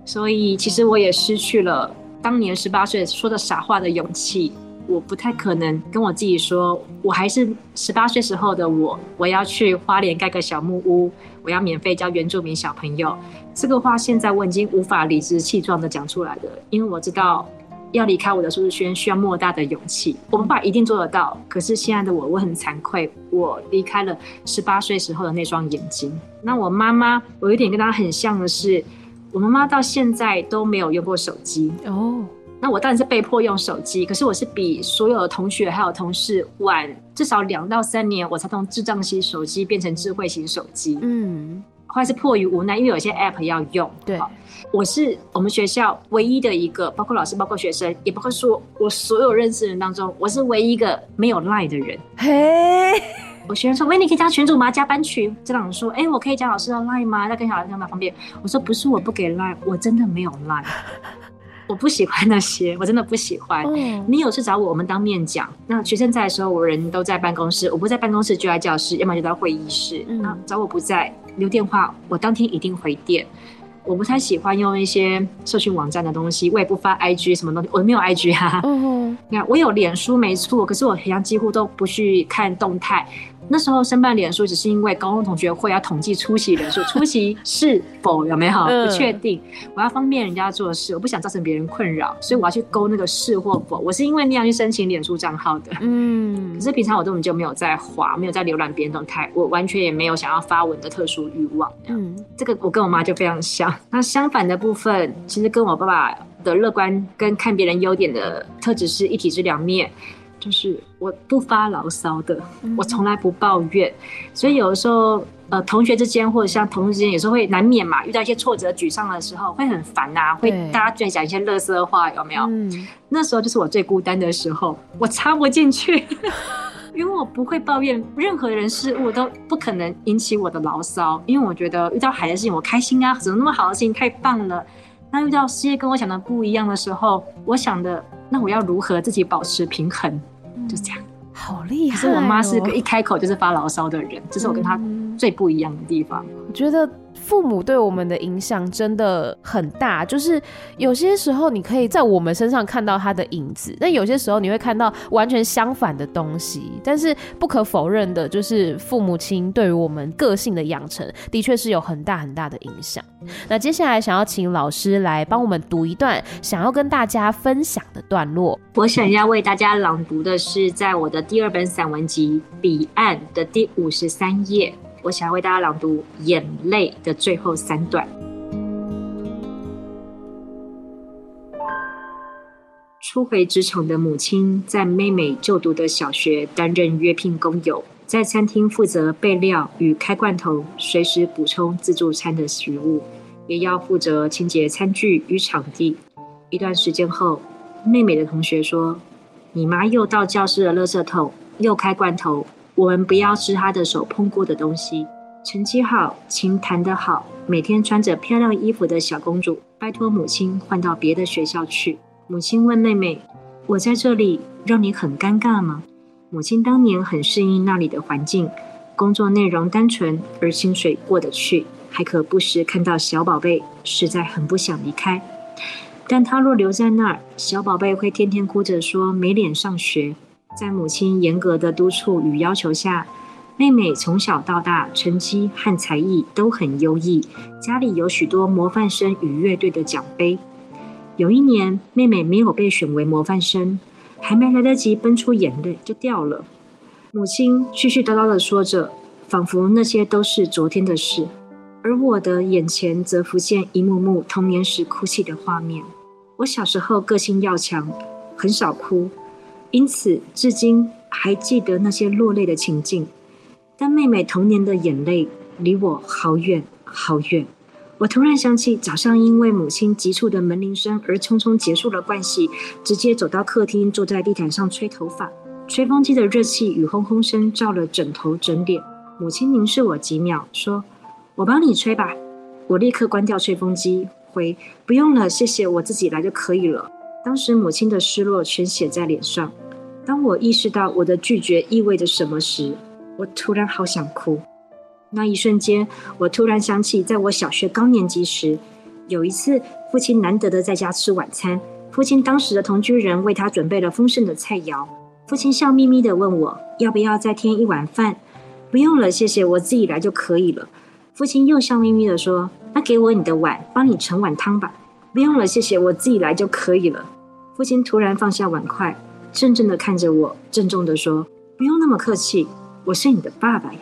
Speaker 2: 所以其实我也失去了当年十八岁说的傻话的勇气。我不太可能跟我自己说，我还是十八岁时候的我，我要去花莲盖个小木屋，我要免费教原住民小朋友。这个话现在我已经无法理直气壮的讲出来了，因为我知道要离开我的舒适圈需要莫大的勇气。我爸爸一定做得到，可是现在的我，我很惭愧，我离开了十八岁时候的那双眼睛。那我妈妈，我有点跟她很像的是。我妈妈到现在都没有用过手机
Speaker 1: 哦，
Speaker 2: 那我当然是被迫用手机，可是我是比所有的同学还有同事晚至少两到三年，我才从智障型手机变成智慧型手机。
Speaker 1: 嗯，
Speaker 2: 后来是迫于无奈，因为有些 App 要用。
Speaker 1: 对，
Speaker 2: 我是我们学校唯一的一个，包括老师、包括学生，也包括说我所有认识的人当中，我是唯一一个没有 Line 的人。
Speaker 1: 嘿。
Speaker 2: 我学生说：“喂，你可以加群主吗？加班群。”家长说：“哎，我可以加老师的 line 吗？那跟小孩子干嘛方便？”我说：“不是，我不给 line，我真的没有 line，我不喜欢那些，我真的不喜欢。嗯、你有事找我，我们当面讲。那学生在的时候，我人都在办公室，我不在办公室就在教室，要么就在会议室。嗯、啊，找我不在，留电话，我当天一定回电。我不太喜欢用一些社群网站的东西，我也不发 IG 什么东西，我没有 IG 哈、啊。嗯，你看，我有脸书没错，可是我平常几乎都不去看动态。那时候申办脸书，只是因为高中同学会要统计出席人数，出席是否有没有不确定，我要方便人家做事，我不想造成别人困扰，所以我要去勾那个是或否。我是因为那样去申请脸书账号的。嗯，可是平常我根本就没有在滑，没有在浏览别人动态，我完全也没有想要发文的特殊欲望。嗯，这个我跟我妈就非常像。那相反的部分，其实跟我爸爸的乐观跟看别人优点的特质是一体之两面。就是我不发牢骚的，我从来不抱怨，所以有的时候，呃，同学之间或者像同事之间，有时候会难免嘛，遇到一些挫折、沮丧的时候，会很烦呐，会大家在讲一些垃圾话，有没有？嗯，那时候就是我最孤单的时候，我插不进去，因为我不会抱怨任何人事物，都不可能引起我的牢骚，因为我觉得遇到海的事情我开心啊，怎么那么好的事情太棒了。那遇到事业跟我想的不一样的时候，我想的，那我要如何自己保持平衡？就这样，
Speaker 1: 好厉害哦！可
Speaker 2: 是我妈是个一开口就是发牢骚的人，这是我跟她最不一样的地方。
Speaker 1: 我觉得。父母对我们的影响真的很大，就是有些时候你可以在我们身上看到他的影子，但有些时候你会看到完全相反的东西。但是不可否认的，就是父母亲对于我们个性的养成，的确是有很大很大的影响。那接下来想要请老师来帮我们读一段想要跟大家分享的段落。
Speaker 2: 我想要为大家朗读的是在我的第二本散文集《彼岸》的第五十三页。我想要为大家朗读《眼泪》的最后三段。初回职场的母亲，在妹妹就读的小学担任约聘工友，在餐厅负责备料与开罐头，随时补充自助餐的食物，也要负责清洁餐具与场地。一段时间后，妹妹的同学说：“你妈又到教室的垃圾桶，又开罐头。”我们不要吃他的手碰过的东西。成绩好，琴弹得好，每天穿着漂亮衣服的小公主，拜托母亲换到别的学校去。母亲问妹妹：“我在这里让你很尴尬吗？”母亲当年很适应那里的环境，工作内容单纯，而薪水过得去，还可不时看到小宝贝，实在很不想离开。但她若留在那儿，小宝贝会天天哭着说没脸上学。在母亲严格的督促与要求下，妹妹从小到大成绩和才艺都很优异，家里有许多模范生与乐队的奖杯。有一年，妹妹没有被选为模范生，还没来得及奔出眼泪就掉了。母亲絮絮叨叨地说着，仿佛那些都是昨天的事，而我的眼前则浮现一幕幕童年时哭泣的画面。我小时候个性要强，很少哭，因此至今还记得那些落泪的情境。但妹妹童年的眼泪离我好远好远。我突然想起早上因为母亲急促的门铃声而匆匆结束了盥洗，直接走到客厅，坐在地毯上吹头发。吹风机的热气与轰轰声照了整头整脸。母亲凝视我几秒，说：“我帮你吹吧。”我立刻关掉吹风机，回：“不用了，谢谢，我自己来就可以了。”当时母亲的失落全写在脸上。当我意识到我的拒绝意味着什么时，我突然好想哭。那一瞬间，我突然想起，在我小学高年级时，有一次父亲难得的在家吃晚餐，父亲当时的同居人为他准备了丰盛的菜肴。父亲笑眯眯的问我要不要再添一碗饭，不用了，谢谢，我自己来就可以了。父亲又笑眯眯的说：“那给我你的碗，帮你盛碗汤吧。”不用了，谢谢，我自己来就可以了。父亲突然放下碗筷，怔怔的看着我，郑重的说：“不用那么客气，我是你的爸爸呀。”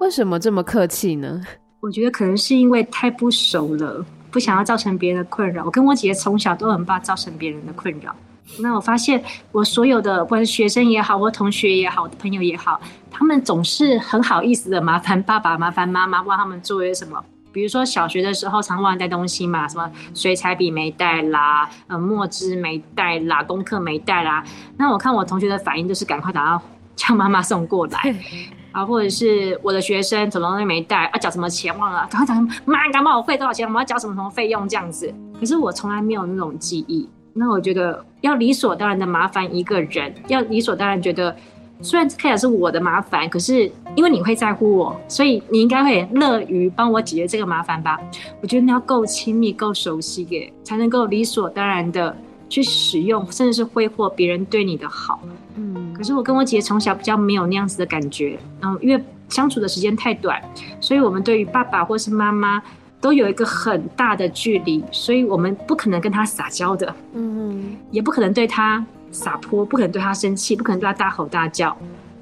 Speaker 1: 为什么这么客气呢？
Speaker 2: 我觉得可能是因为太不熟了，不想要造成别人的困扰。我跟我姐姐从小都很怕造成别人的困扰。那我发现我所有的，不管是学生也好，或同学也好，我的朋友也好，他们总是很好意思的麻烦爸爸、麻烦妈妈，帮他们做些什么。比如说小学的时候常忘带东西嘛，什么水彩笔没带啦，呃，墨汁没带啦，功课没带啦。那我看我同学的反应就是赶快打电话叫妈妈送过来。啊，或者是我的学生什么东西没带，啊，缴什么钱忘了，赶快讲妈，赶快我汇多少钱，我们要缴什么什么费用这样子。可是我从来没有那种记忆。那我觉得要理所当然的麻烦一个人，要理所当然觉得，虽然看起来是我的麻烦，可是因为你会在乎我，所以你应该会乐于帮我解决这个麻烦吧？我觉得你要够亲密、够熟悉耶，才能够理所当然的去使用，甚至是挥霍别人对你的好。嗯，可是我跟我姐从小比较没有那样子的感觉，嗯，因为相处的时间太短，所以我们对于爸爸或是妈妈都有一个很大的距离，所以我们不可能跟他撒娇的，嗯，也不可能对他撒泼，不可能对他生气，不可能对他大吼大叫。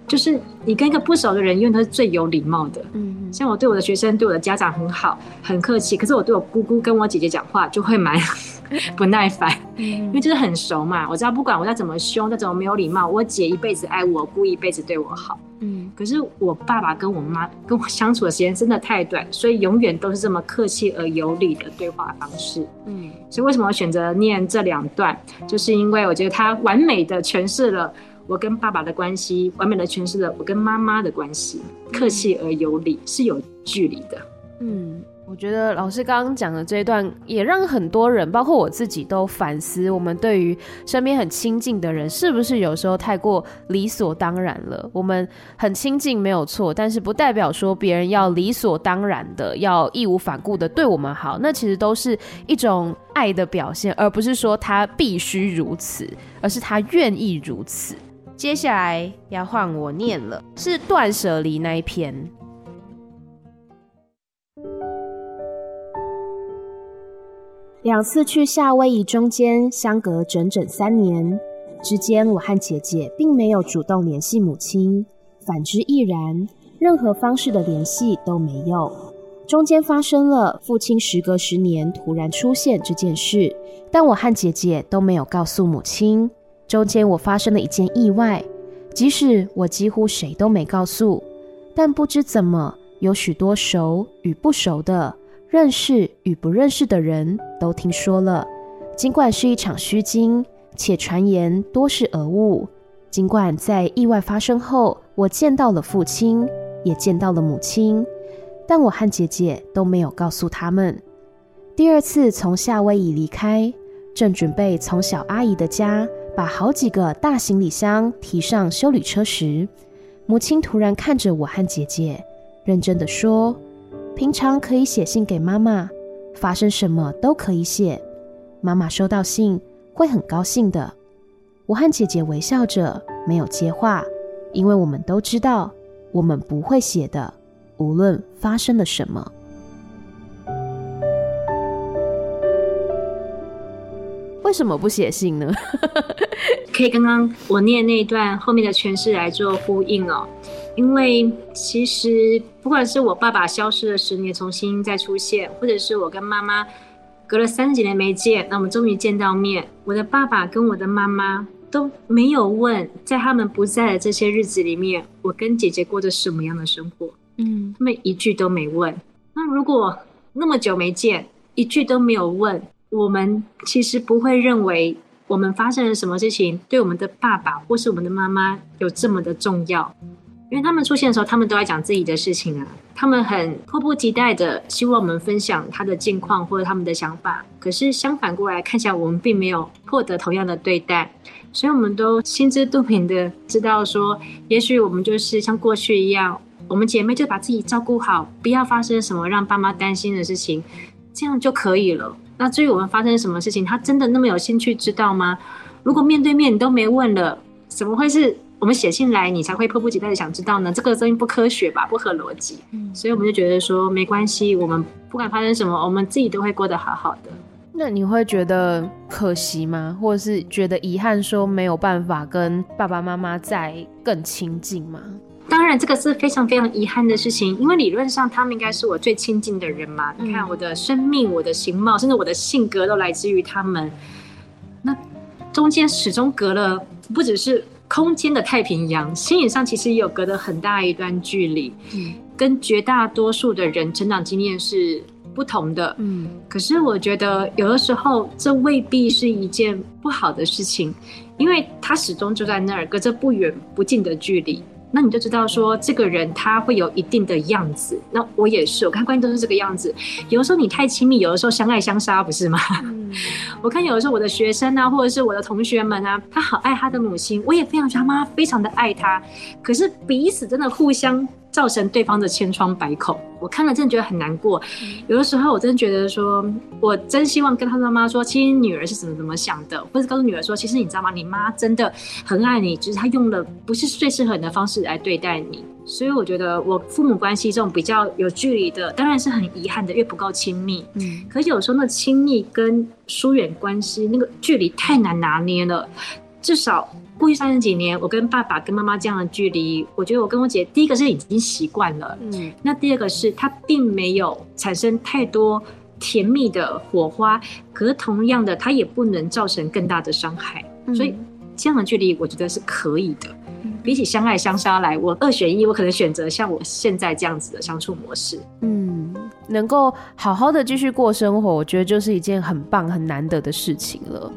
Speaker 2: 就是你跟一个不熟的人，因为他是最有礼貌的。嗯，像我对我的学生、对我的家长很好，很客气。可是我对我姑姑跟我姐姐讲话，就会蛮 不耐烦，因为就是很熟嘛。我知道不管我再怎么凶，再怎么没有礼貌，我姐一辈子爱我，姑一辈子对我好。嗯，可是我爸爸跟我妈跟我相处的时间真的太短，所以永远都是这么客气而有礼的对话方式。嗯，所以为什么我选择念这两段，就是因为我觉得它完美的诠释了。我跟爸爸的关系，完美的诠释了我跟妈妈的关系，客气而有礼，是有距离的。
Speaker 1: 嗯，我觉得老师刚刚讲的这一段，也让很多人，包括我自己，都反思我们对于身边很亲近的人，是不是有时候太过理所当然了？我们很亲近没有错，但是不代表说别人要理所当然的，要义无反顾的对我们好，那其实都是一种爱的表现，而不是说他必须如此，而是他愿意如此。接下来要换我念了，是断舍离那一篇。两次去夏威夷中间相隔整整三年，之间我和姐姐并没有主动联系母亲，反之亦然，任何方式的联系都没有。中间发生了父亲时隔十年突然出现这件事，但我和姐姐都没有告诉母亲。中间我发生了一件意外，即使我几乎谁都没告诉，但不知怎么，有许多熟与不熟的、认识与不认识的人都听说了。尽管是一场虚惊，且传言多是讹误。尽管在意外发生后，我见到了父亲，也见到了母亲，但我和姐姐都没有告诉他们。第二次从夏威夷离开，正准备从小阿姨的家。把好几个大行李箱提上修理车时，母亲突然看着我和姐姐，认真的说：“平常可以写信给妈妈，发生什么都可以写，妈妈收到信会很高兴的。”我和姐姐微笑着，没有接话，因为我们都知道，我们不会写的，无论发生了什么。为什么不写信呢？
Speaker 2: 可以刚刚我念那一段后面的诠释来做呼应哦。因为其实不管是我爸爸消失了十年重新再出现，或者是我跟妈妈隔了三十几年没见，那我们终于见到面，我的爸爸跟我的妈妈都没有问，在他们不在的这些日子里面，我跟姐姐过着什么样的生活。嗯，他们一句都没问。那如果那么久没见，一句都没有问。我们其实不会认为我们发生了什么事情对我们的爸爸或是我们的妈妈有这么的重要，因为他们出现的时候，他们都在讲自己的事情啊，他们很迫不及待的希望我们分享他的近况或者他们的想法。可是相反过来看起来，我们并没有获得同样的对待，所以我们都心知肚明的知道说，也许我们就是像过去一样，我们姐妹就把自己照顾好，不要发生什么让爸妈担心的事情，这样就可以了。那至于我们发生什么事情，他真的那么有兴趣知道吗？如果面对面你都没问了，怎么会是我们写信来你才会迫不及待的想知道呢？这个声音不科学吧，不合逻辑。嗯，所以我们就觉得说没关系，我们不管发生什么，我们自己都会过得好好的。
Speaker 1: 那你会觉得可惜吗？或者是觉得遗憾，说没有办法跟爸爸妈妈再更亲近吗？
Speaker 2: 当然，这个是非常非常遗憾的事情，因为理论上他们应该是我最亲近的人嘛。你看，我的生命、我的形貌，甚至我的性格，都来自于他们。那中间始终隔了，不只是空间的太平洋，心理上其实也有隔了很大一段距离。嗯，跟绝大多数的人成长经验是不同的。嗯，可是我觉得有的时候这未必是一件不好的事情，因为他始终就在那儿，隔着不远不近的距离。那你就知道说，这个人他会有一定的样子。那我也是，我看观众都是这个样子。有的时候你太亲密，有的时候相爱相杀，不是吗？嗯、我看有的时候我的学生啊，或者是我的同学们啊，他好爱他的母亲，我也非常觉得他妈妈非常的爱他。可是彼此真的互相。造成对方的千疮百孔，我看了真的觉得很难过。有的时候，我真的觉得说，我真希望跟他妈妈说，其实女儿是怎么怎么想的，或者告诉女儿说，其实你知道吗？你妈真的很爱你，只是她用了不是最适合你的方式来对待你。所以我觉得，我父母关系这种比较有距离的，当然是很遗憾的，因为不够亲密。嗯，可是有时候那亲密跟疏远关系那个距离太难拿捏了，至少。过去三十几年，我跟爸爸、跟妈妈这样的距离，我觉得我跟我姐，第一个是已经习惯了，嗯，那第二个是她并没有产生太多甜蜜的火花，可是同样的，她也不能造成更大的伤害，嗯，所以这样的距离，我觉得是可以的。比起相爱相杀来，我二选一，我可能选择像我现在这样子的相处模式。
Speaker 1: 嗯，能够好好的继续过生活，我觉得就是一件很棒、很难得的事情了。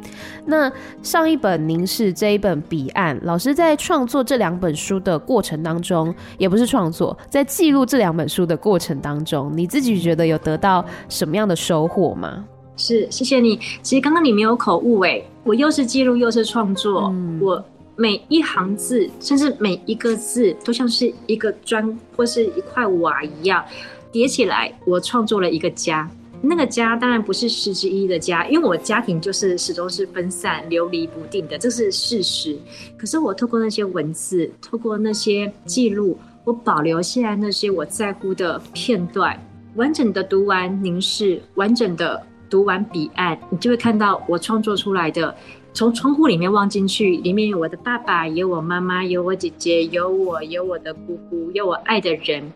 Speaker 1: 那上一本凝视，这一本彼岸，老师在创作这两本书的过程当中，也不是创作，在记录这两本书的过程当中，你自己觉得有得到什么样的收获吗？
Speaker 2: 是，谢谢你。其实刚刚你没有口误诶，我又是记录又是创作，嗯、我。每一行字，甚至每一个字，都像是一个砖或是一块瓦一样叠起来。我创作了一个家，那个家当然不是十之一的家，因为我家庭就是始终是分散、流离不定的，这是事实。可是我透过那些文字，透过那些记录，我保留下来那些我在乎的片段，完整的读完凝视，完整的读完彼岸，你就会看到我创作出来的。从窗户里面望进去，里面有我的爸爸，有我妈妈，有我姐姐，有我，有我的姑姑，有我爱的人，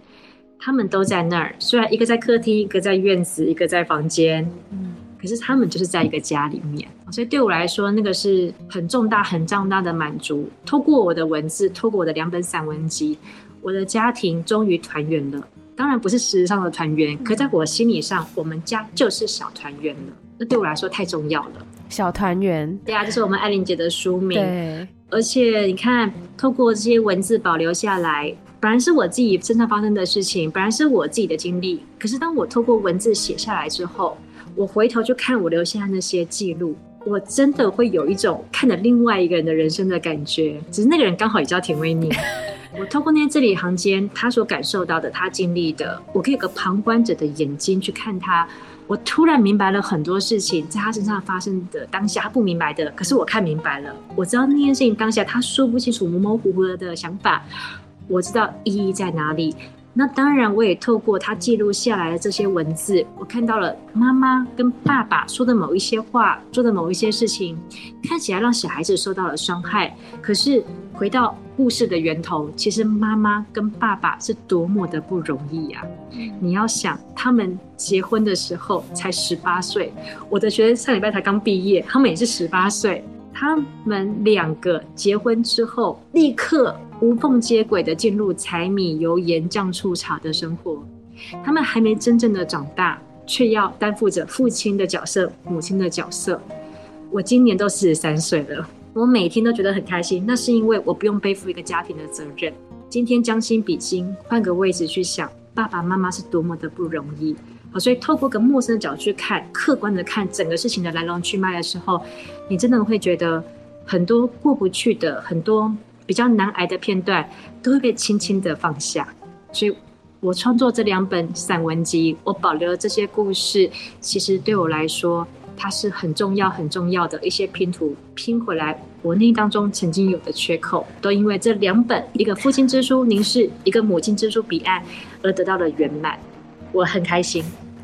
Speaker 2: 他们都在那儿。虽然一个在客厅，一个在院子，一个在房间，嗯，可是他们就是在一个家里面。所以对我来说，那个是很重大、很重大的满足。透过我的文字，透过我的两本散文集，我的家庭终于团圆了。当然不是事实上的团圆，可在我心理上，我们家就是小团圆了。那对我来说太重要了。
Speaker 1: 小团圆，
Speaker 2: 对啊，这是我们艾琳姐的书名。
Speaker 1: 对，
Speaker 2: 而且你看，透过这些文字保留下来，本来是我自己身上发生的事情，本来是我自己的经历。可是当我透过文字写下来之后，我回头去看我留下那些记录，我真的会有一种看着另外一个人的人生的感觉。只是那个人刚好也叫田维尼。我透过那些字里行间，他所感受到的，他经历的，我可以有个旁观者的眼睛去看他。我突然明白了很多事情，在他身上发生的当下，他不明白的，可是我看明白了。我知道那件事情当下他说不清楚、模模糊糊的想法，我知道意义在哪里。那当然，我也透过他记录下来的这些文字，我看到了妈妈跟爸爸说的某一些话，做的某一些事情，看起来让小孩子受到了伤害。可是回到故事的源头，其实妈妈跟爸爸是多么的不容易呀！你要想，他们结婚的时候才十八岁，我的学生上礼拜才刚毕业，他们也是十八岁。他们两个结婚之后，立刻无缝接轨的进入柴米油盐酱醋茶的生活。他们还没真正的长大，却要担负着父亲的角色、母亲的角色。我今年都四十三岁了，我每天都觉得很开心。那是因为我不用背负一个家庭的责任。今天将心比心，换个位置去想，爸爸妈妈是多么的不容易。好所以透过个陌生的角度去看，客观的看整个事情的来龙去脉的时候，你真的会觉得很多过不去的、很多比较难挨的片段，都会被轻轻的放下。所以我创作这两本散文集，我保留了这些故事，其实对我来说，它是很重要、很重要的一些拼图，拼回来我内当中曾经有的缺口，都因为这两本，一个父亲之书凝视，一个母亲之书彼岸，而得到了圆满。我很开心。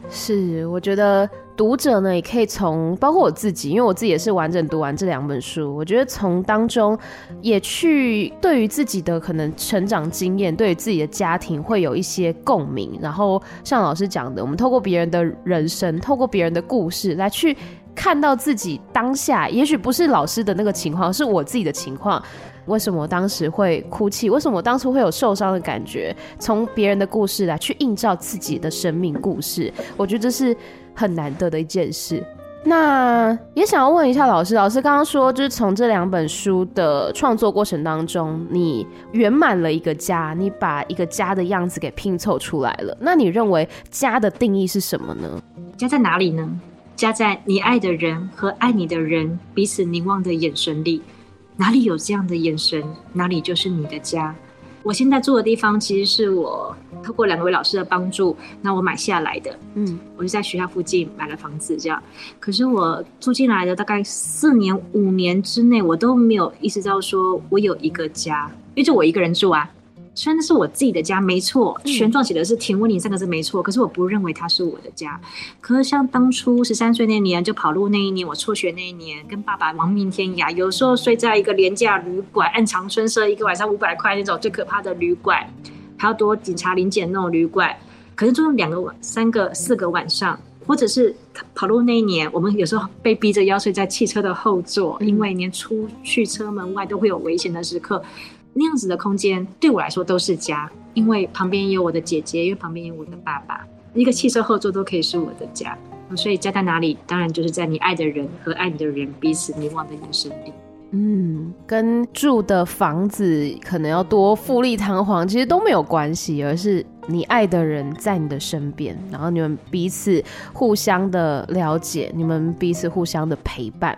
Speaker 1: 是，我觉得读者呢也可以从，包括我自己，因为我自己也是完整读完这两本书，我觉得从当中也去对于自己的可能成长经验，对于自己的家庭会有一些共鸣。然后像老师讲的，我们透过别人的人生，透过别人的故事来去看到自己当下，也许不是老师的那个情况，是我自己的情况。为什么我当时会哭泣？为什么我当初会有受伤的感觉？从别人的故事来去映照自己的生命故事，我觉得这是很难得的一件事。那也想要问一下老师，老师刚刚说，就是从这两本书的创作过程当中，你圆满了一个家，你把一个家的样子给拼凑出来了。那你认为家的定义是什么呢？
Speaker 2: 家在哪里呢？家在你爱的人和爱你的人彼此凝望的眼神里。哪里有这样的眼神，哪里就是你的家。我现在住的地方，其实是我透过两位老师的帮助，那我买下来的。嗯，我就在学校附近买了房子，这样。可是我住进来的大概四年、五年之内，我都没有意识到说我有一个家，因为就我一个人住啊。虽然那是我自己的家，没错，权状写的是“田温林”三个字，没错。可是我不认为它是我的家。可是像当初十三岁那年就跑路那一年，我辍学那一年，跟爸爸亡命天涯，有时候睡在一个廉价旅馆，按长春设一个晚上五百块那种最可怕的旅馆，还要多警察临检那种旅馆。可是就两个晚、三个、四个晚上，或者是跑路那一年，我们有时候被逼着要睡在汽车的后座，因为连出去车门外都会有危险的时刻。那样子的空间对我来说都是家，因为旁边有我的姐姐，因为旁边有我的爸爸，一个汽车后座都可以是我的家。所以家在哪里？当然就是在你爱的人和爱你的人彼此凝望的眼神里。
Speaker 1: 嗯，跟住的房子可能要多富丽堂皇，其实都没有关系，而是你爱的人在你的身边，然后你们彼此互相的了解，你们彼此互相的陪伴。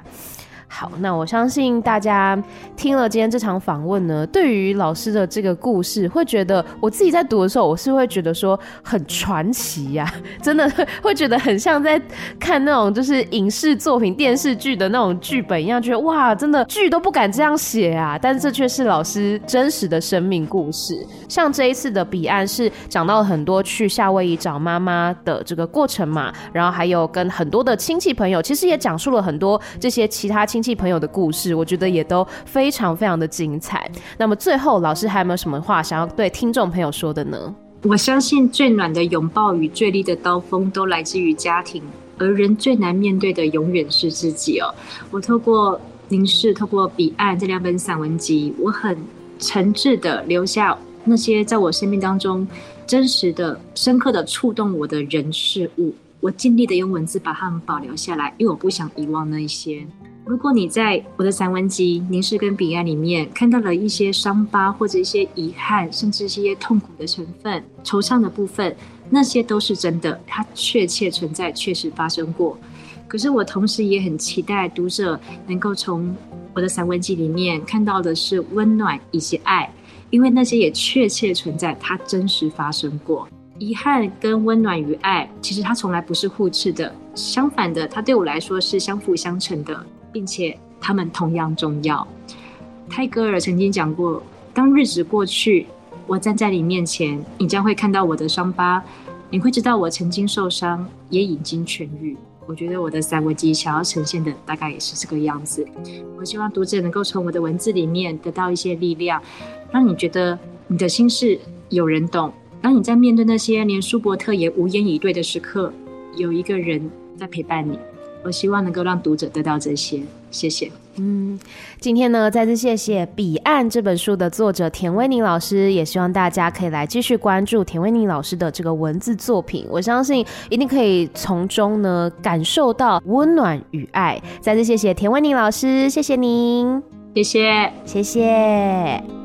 Speaker 1: 好，那我相信大家听了今天这场访问呢，对于老师的这个故事，会觉得我自己在读的时候，我是会觉得说很传奇呀、啊，真的会觉得很像在看那种就是影视作品、电视剧的那种剧本一样，觉得哇，真的剧都不敢这样写啊，但这却是老师真实的生命故事。像这一次的彼岸是讲到了很多去夏威夷找妈妈的这个过程嘛，然后还有跟很多的亲戚朋友，其实也讲述了很多这些其他亲。亲戚朋友的故事，我觉得也都非常非常的精彩。那么最后，老师还有没有什么话想要对听众朋友说的呢？
Speaker 2: 我相信最暖的拥抱与最利的刀锋都来自于家庭，而人最难面对的永远是自己哦。我透过凝视，透过彼岸这两本散文集，我很诚挚的留下那些在我生命当中真实的、深刻的触动我的人事物。我尽力的用文字把它们保留下来，因为我不想遗忘那一些。如果你在我的散文集《凝视》跟《彼岸》里面看到了一些伤疤，或者一些遗憾，甚至一些痛苦的成分、惆怅的部分，那些都是真的，它确切存在，确实发生过。可是我同时也很期待读者能够从我的散文集里面看到的是温暖以及爱，因为那些也确切存在，它真实发生过。遗憾跟温暖与爱，其实它从来不是互斥的，相反的，它对我来说是相辅相成的，并且它们同样重要。泰戈尔曾经讲过：当日子过去，我我站在你面前，你将会看到我的伤疤，你会知道我曾经受伤，也已经痊愈。我觉得我的散文集想要呈现的大概也是这个样子。我希望读者能够从我的文字里面得到一些力量，让你觉得你的心事有人懂。当你在面对那些连舒伯特也无言以对的时刻，有一个人在陪伴你。我希望能够让读者得到这些，谢谢。
Speaker 1: 嗯，今天呢，再次谢谢《彼岸》这本书的作者田威宁老师，也希望大家可以来继续关注田威宁老师的这个文字作品，我相信一定可以从中呢感受到温暖与爱。再次谢谢田威宁老师，谢谢您，
Speaker 2: 谢谢，
Speaker 1: 谢谢。